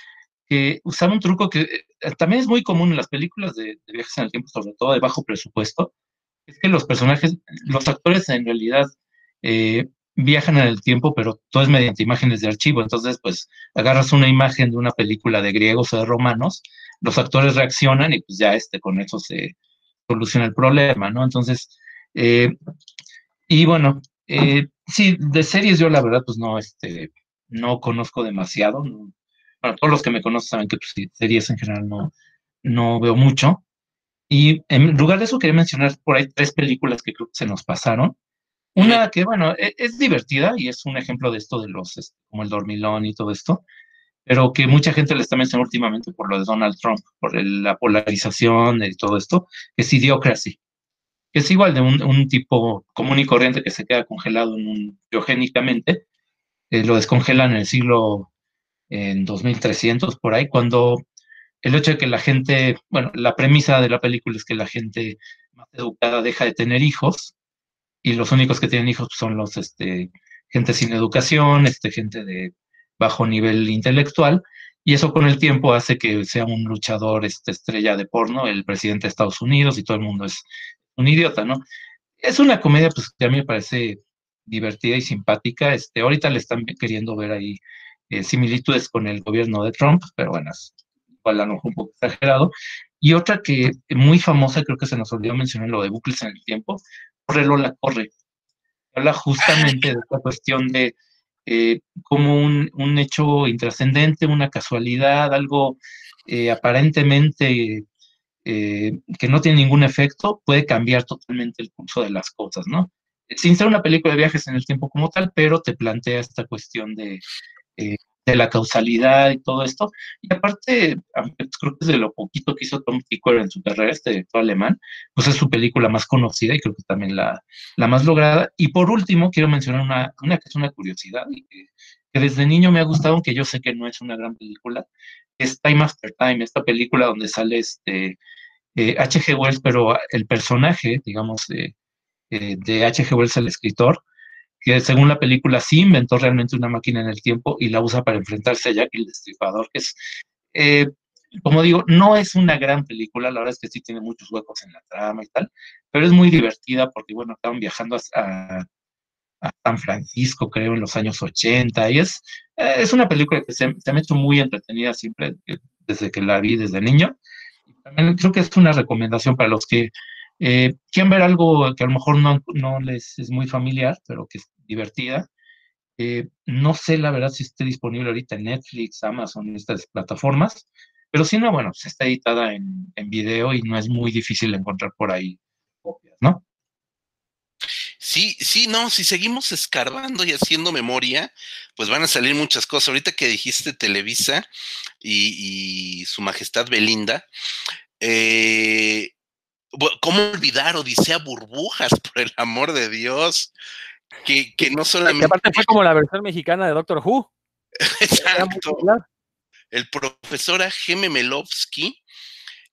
que usaba un truco que eh, también es muy común en las películas de, viajes en el tiempo, sobre todo de bajo presupuesto, es que los personajes, los actores en realidad eh, viajan en el tiempo, pero todo es mediante imágenes de archivo. Entonces, pues agarras una imagen de una película de griegos o de romanos, los actores reaccionan y pues ya este, con eso se soluciona el problema, ¿no? Entonces, eh, y bueno, sí, de series yo la verdad pues no, este, no conozco demasiado, no, bueno, todos los que me conocen saben que pues, series en general no, no veo mucho. Y en lugar de eso quería mencionar por ahí tres películas que creo que se nos pasaron. Una que, bueno, e, es, divertida y es un ejemplo de esto de los, este, como el dormilón y todo esto, pero que mucha gente le está mencionando últimamente por lo de Donald Trump, por la polarización y todo esto, es Idiocracy, que es igual de un, tipo común y corriente que se queda congelado en un, biogénicamente, eh, lo descongelan en el siglo en 2300 por ahí, cuando el hecho de que la gente, bueno, la premisa de la película es que la gente más educada deja de tener hijos y los únicos que tienen hijos son los, este, gente sin educación, este, gente de bajo nivel intelectual, y eso con el tiempo hace que sea un luchador este, estrella de porno, el presidente de Estados Unidos, y todo el mundo es un idiota, ¿no? Es una comedia pues, que a mí me parece divertida y simpática. Este, ahorita le están queriendo ver ahí eh, similitudes con el gobierno de Trump, pero bueno, es igual a lo un poco exagerado. Y otra que muy famosa, creo que se nos olvidó mencionar lo de bucles en el tiempo, Corre Lola Corre. Habla justamente de esta cuestión de eh, como un, un, hecho intrascendente, una casualidad, algo eh, aparentemente que no tiene ningún efecto, puede cambiar totalmente el curso de las cosas, ¿no? Sin ser una película de viajes en el tiempo como tal, pero te plantea esta cuestión de, de la causalidad y todo esto. Y aparte, creo que es de lo poquito que hizo Tom Tickwer en su carrera, este director alemán, pues es su película más conocida y creo que también la, la más lograda. Y por último, quiero mencionar una, una que es una curiosidad y que, desde niño me ha gustado, aunque yo sé que no es una gran película, es Time After Time, esta película donde sale este H.G. Eh, Wells, pero el personaje, digamos, de, eh, de H.G. Wells, el escritor, que según la película sí inventó realmente una máquina en el tiempo y la usa para enfrentarse a Jack el Destripador, que es, eh, como digo, no es una gran película, la verdad es que sí tiene muchos huecos en la trama y tal, pero es muy divertida porque, bueno, estaban viajando a, a San Francisco, creo, en los años 80, y es, es una película que se, me ha hecho muy entretenida siempre desde que la vi desde niño. También creo que es una recomendación para los que eh, quieren ver algo que a lo mejor no, no, les es muy familiar, pero que es divertida. Eh, no sé la verdad si esté disponible ahorita en Netflix, Amazon, estas plataformas, pero si no, bueno, pues está editada en, en video y no es muy difícil encontrar por ahí copias, ¿no? Sí, sí, no, si seguimos escarbando y haciendo memoria, pues van a salir muchas cosas. Ahorita que dijiste Televisa y, Su Majestad Belinda, eh, ¿cómo olvidar Odisea Burbujas, por el amor de Dios? Que, que no solamente. Que aparte fue como la versión mexicana de Doctor Who. Exacto. El profesor Geme Melovsky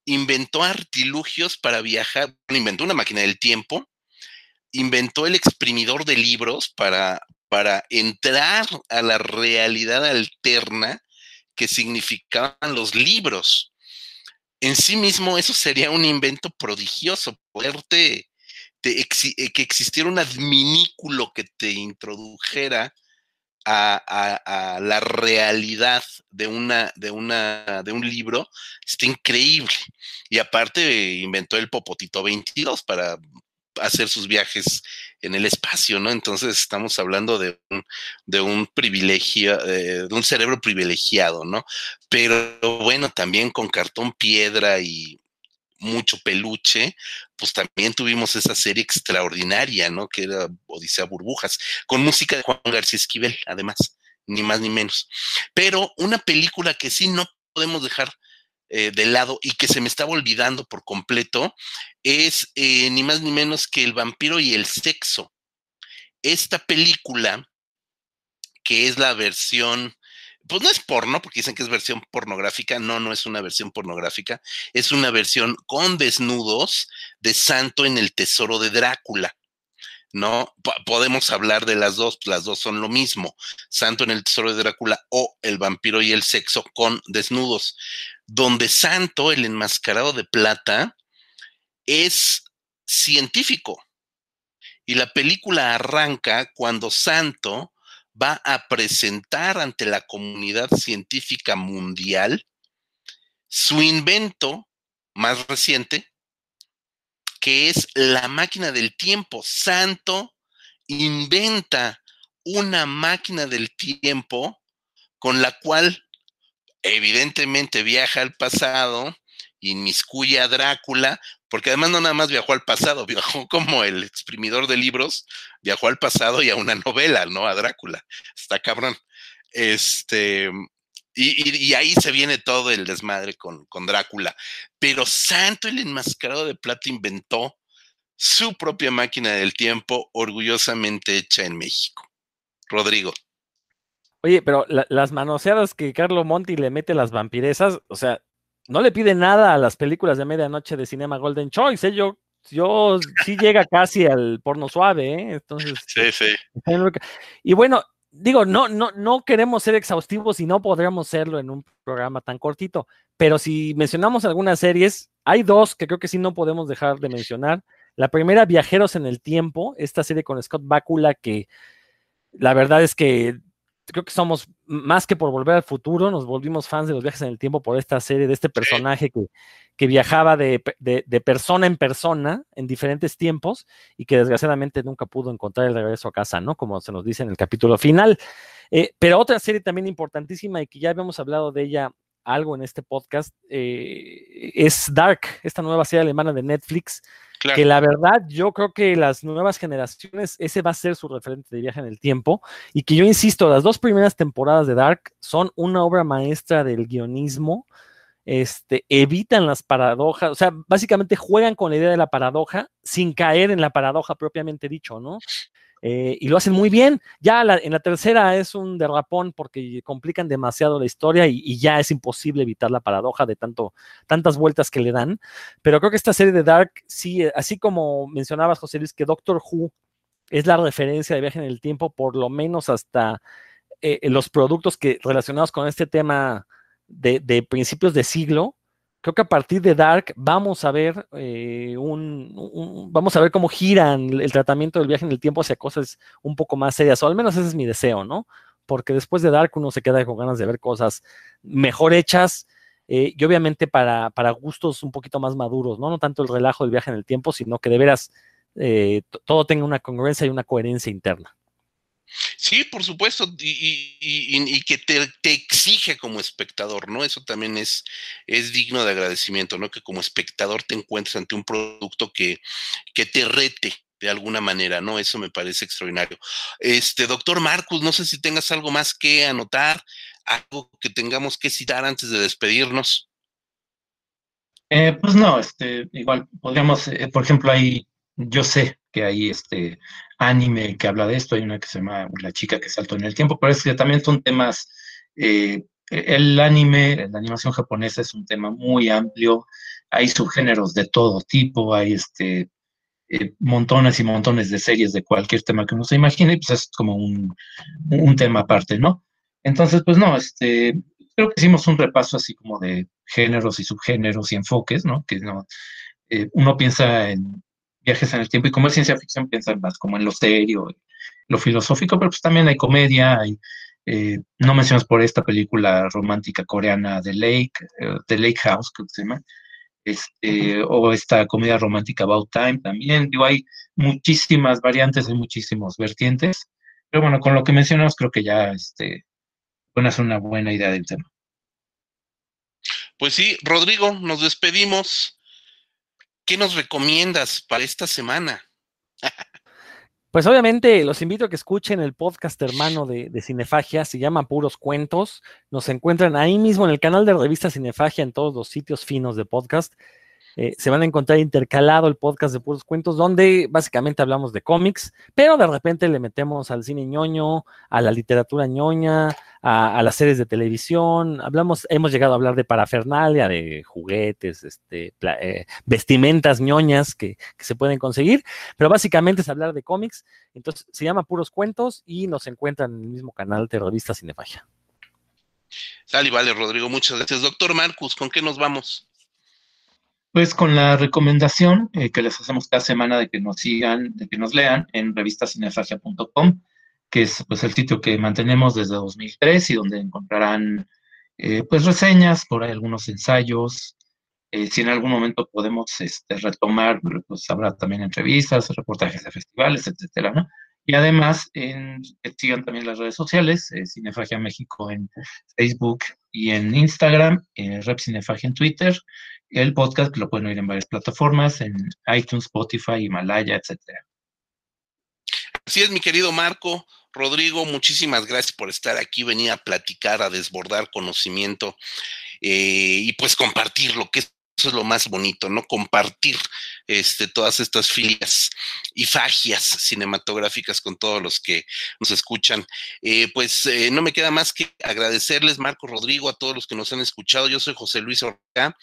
inventó artilugios para viajar, inventó una máquina del tiempo inventó el exprimidor de libros para, para entrar a la realidad alterna que significaban los libros. En sí mismo eso sería un invento prodigioso, poderte, eh, que existiera un adminículo que te introdujera a, la realidad de, una, de, una, de un libro, está increíble. Y aparte inventó el Popotito 22 para hacer sus viajes en el espacio, ¿no? Entonces estamos hablando de un, de un privilegio, eh, de un cerebro privilegiado, ¿no? Pero bueno, también con cartón piedra y mucho peluche, pues también tuvimos esa serie extraordinaria, ¿no? Que era Odisea Burbujas, con música de Juan García Esquivel, además, ni más ni menos. Pero una película que sí no podemos dejar eh, de lado y que se me estaba olvidando por completo es eh, ni más ni menos que El vampiro y el sexo. Esta película, que es la versión, pues no es porno, porque dicen que es versión pornográfica, no, no es una versión pornográfica, es una versión con desnudos de Santo en el Tesoro de Drácula. ¿no? podemos hablar de las dos, las dos son lo mismo, Santo en el Tesoro de Drácula o El vampiro y el sexo con desnudos, donde Santo, el enmascarado de plata, es científico. Y la película arranca cuando Santo va a presentar ante la comunidad científica mundial su invento más reciente, que es la máquina del tiempo. Santo inventa una máquina del tiempo con la cual evidentemente viaja al pasado, inmiscuye a Drácula, porque además no nada más viajó al pasado, viajó como el exprimidor de libros, viajó al pasado y a una novela, ¿no? A Drácula. Está cabrón. Este, y, ahí se viene todo el desmadre con, con, Drácula. Pero Santo el enmascarado de plata inventó su propia máquina del tiempo, orgullosamente hecha en México. Rodrigo. Oye, pero las manoseadas que Carlo Monti le mete a las vampiresas, o sea, no le pide nada a las películas de medianoche de Cinema Golden Choice, ¿eh? Yo, yo sí llega casi al porno suave, ¿eh? Entonces. Sí, sí. Y bueno, digo, no, no, no queremos ser exhaustivos y no podríamos serlo en un programa tan cortito, pero si mencionamos algunas series, hay dos que creo que sí no podemos dejar de mencionar. La primera, Viajeros en el Tiempo, esta serie con Scott Bakula, que la verdad es que creo que somos más que por volver al futuro, nos volvimos fans de los viajes en el tiempo por esta serie, de este personaje que, que viajaba de, de, persona en persona en diferentes tiempos y que desgraciadamente nunca pudo encontrar el regreso a casa, ¿no? Como se nos dice en el capítulo final. Eh, pero otra serie también importantísima y que ya habíamos hablado de ella algo en este podcast eh, es Dark, esta nueva serie alemana de Netflix, que la verdad yo creo que las nuevas generaciones, ese va a ser su referente de viaje en el tiempo y que yo insisto, las dos primeras temporadas de Dark son una obra maestra del guionismo, este, evitan las paradojas, o sea, básicamente juegan con la idea de la paradoja sin caer en la paradoja propiamente dicho, ¿no? Eh, y lo hacen muy bien. Ya en la tercera es un derrapón porque complican demasiado la historia y, ya es imposible evitar la paradoja de tanto, tantas vueltas que le dan. Pero creo que esta serie de Dark, sí, así como mencionabas, José Luis, que Doctor Who es la referencia de viaje en el tiempo, por lo menos hasta eh, los productos que relacionados con este tema de, de principios de siglo, creo que a partir de Dark vamos a ver eh, un, vamos a ver cómo giran el tratamiento del viaje en el tiempo hacia cosas un poco más serias, o al menos ese es mi deseo, ¿no? Porque después de Dark uno se queda con ganas de ver cosas mejor hechas eh, y obviamente para, para, gustos un poquito más maduros, ¿no? No tanto el relajo del viaje en el tiempo, sino que de veras eh, todo tenga una congruencia y una coherencia interna. Sí, por supuesto, y, que te, exige como espectador, ¿no? Eso también es, es digno de agradecimiento, ¿no? Que como espectador te encuentres ante un producto que, que te rete de alguna manera, ¿no? Eso me parece extraordinario. Este, doctor Marcus, no sé si tengas algo más que anotar, algo que tengamos que citar antes de despedirnos. Eh, pues no, este, igual podríamos, eh, por ejemplo, ahí yo sé que hay este anime que habla de esto, hay una que se llama La chica que saltó en el tiempo, pero es que también son temas, eh, el anime, la animación japonesa es un tema muy amplio, hay subgéneros de todo tipo, hay este eh, montones y montones de series de cualquier tema que uno se imagine, pues es como un, un tema aparte, ¿no? Entonces, pues no, este, creo que hicimos un repaso así como de géneros y subgéneros y enfoques, ¿no? Que no, eh, uno piensa en viajes en el tiempo y como es ciencia ficción piensan más como en lo serio, lo filosófico, pero pues también hay comedia, hay, eh, no mencionas por esta película romántica coreana The Lake, eh, The Lake House, que se llama, este, o esta comedia romántica About Time también, digo, hay muchísimas variantes, hay muchísimos vertientes, pero bueno, con lo que mencionamos creo que ya este, pueden hacer una buena idea del tema. Pues sí, Rodrigo, nos despedimos. ¿Qué nos recomiendas para esta semana? Pues obviamente los invito a que escuchen el podcast hermano de, Cinefagia, se llama Puros Cuentos. Nos encuentran ahí mismo en el canal de revista Cinefagia, en todos los sitios finos de podcast. Eh, se van a encontrar intercalado el podcast de puros cuentos, donde básicamente hablamos de cómics, pero de repente le metemos al cine ñoño, a la literatura ñoña, a, las series de televisión. Hablamos, hemos llegado a hablar de parafernalia, de juguetes, este, eh, vestimentas ñoñas que, se pueden conseguir, pero básicamente es hablar de cómics. Entonces se llama Puros Cuentos y nos encuentran en el mismo canal de revista Cinefagia. Sal y vale, Rodrigo, muchas gracias. Doctor Marcus, ¿con qué nos vamos? Pues con la recomendación eh, que les hacemos cada semana de que nos sigan, de que nos lean en revistacinefagia.com, que es pues el sitio que mantenemos desde 2003 y donde encontrarán eh, pues reseñas, por ahí algunos ensayos. Eh, si en algún momento podemos este, retomar, pues habrá también entrevistas, reportajes de festivales, etcétera, ¿no? Y además, en, sigan también las redes sociales, Cinefagia México en Facebook y en Instagram, Rep Cinefagia en Twitter el podcast lo pueden oír en varias plataformas, en iTunes, Spotify, Himalaya, etcétera. Así es, mi querido Marco. Rodrigo, muchísimas gracias por estar aquí, venir a platicar, a desbordar conocimiento eh, y pues compartir lo que es eso es lo más bonito, ¿no? Compartir este, todas estas filias y fagias cinematográficas con todos los que nos escuchan. Eh, pues eh, no me queda más que agradecerles, Marco Rodrigo, a todos los que nos han escuchado. Yo soy José Luis Orca.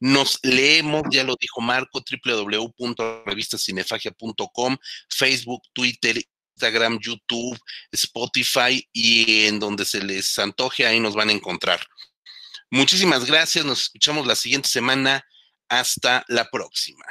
Nos leemos, ya lo dijo Marco, www.revistacinefagia.com, Facebook, Twitter, Instagram, YouTube, Spotify y en donde se les antoje, ahí nos van a encontrar. Muchísimas gracias, nos escuchamos la siguiente semana. Hasta la próxima.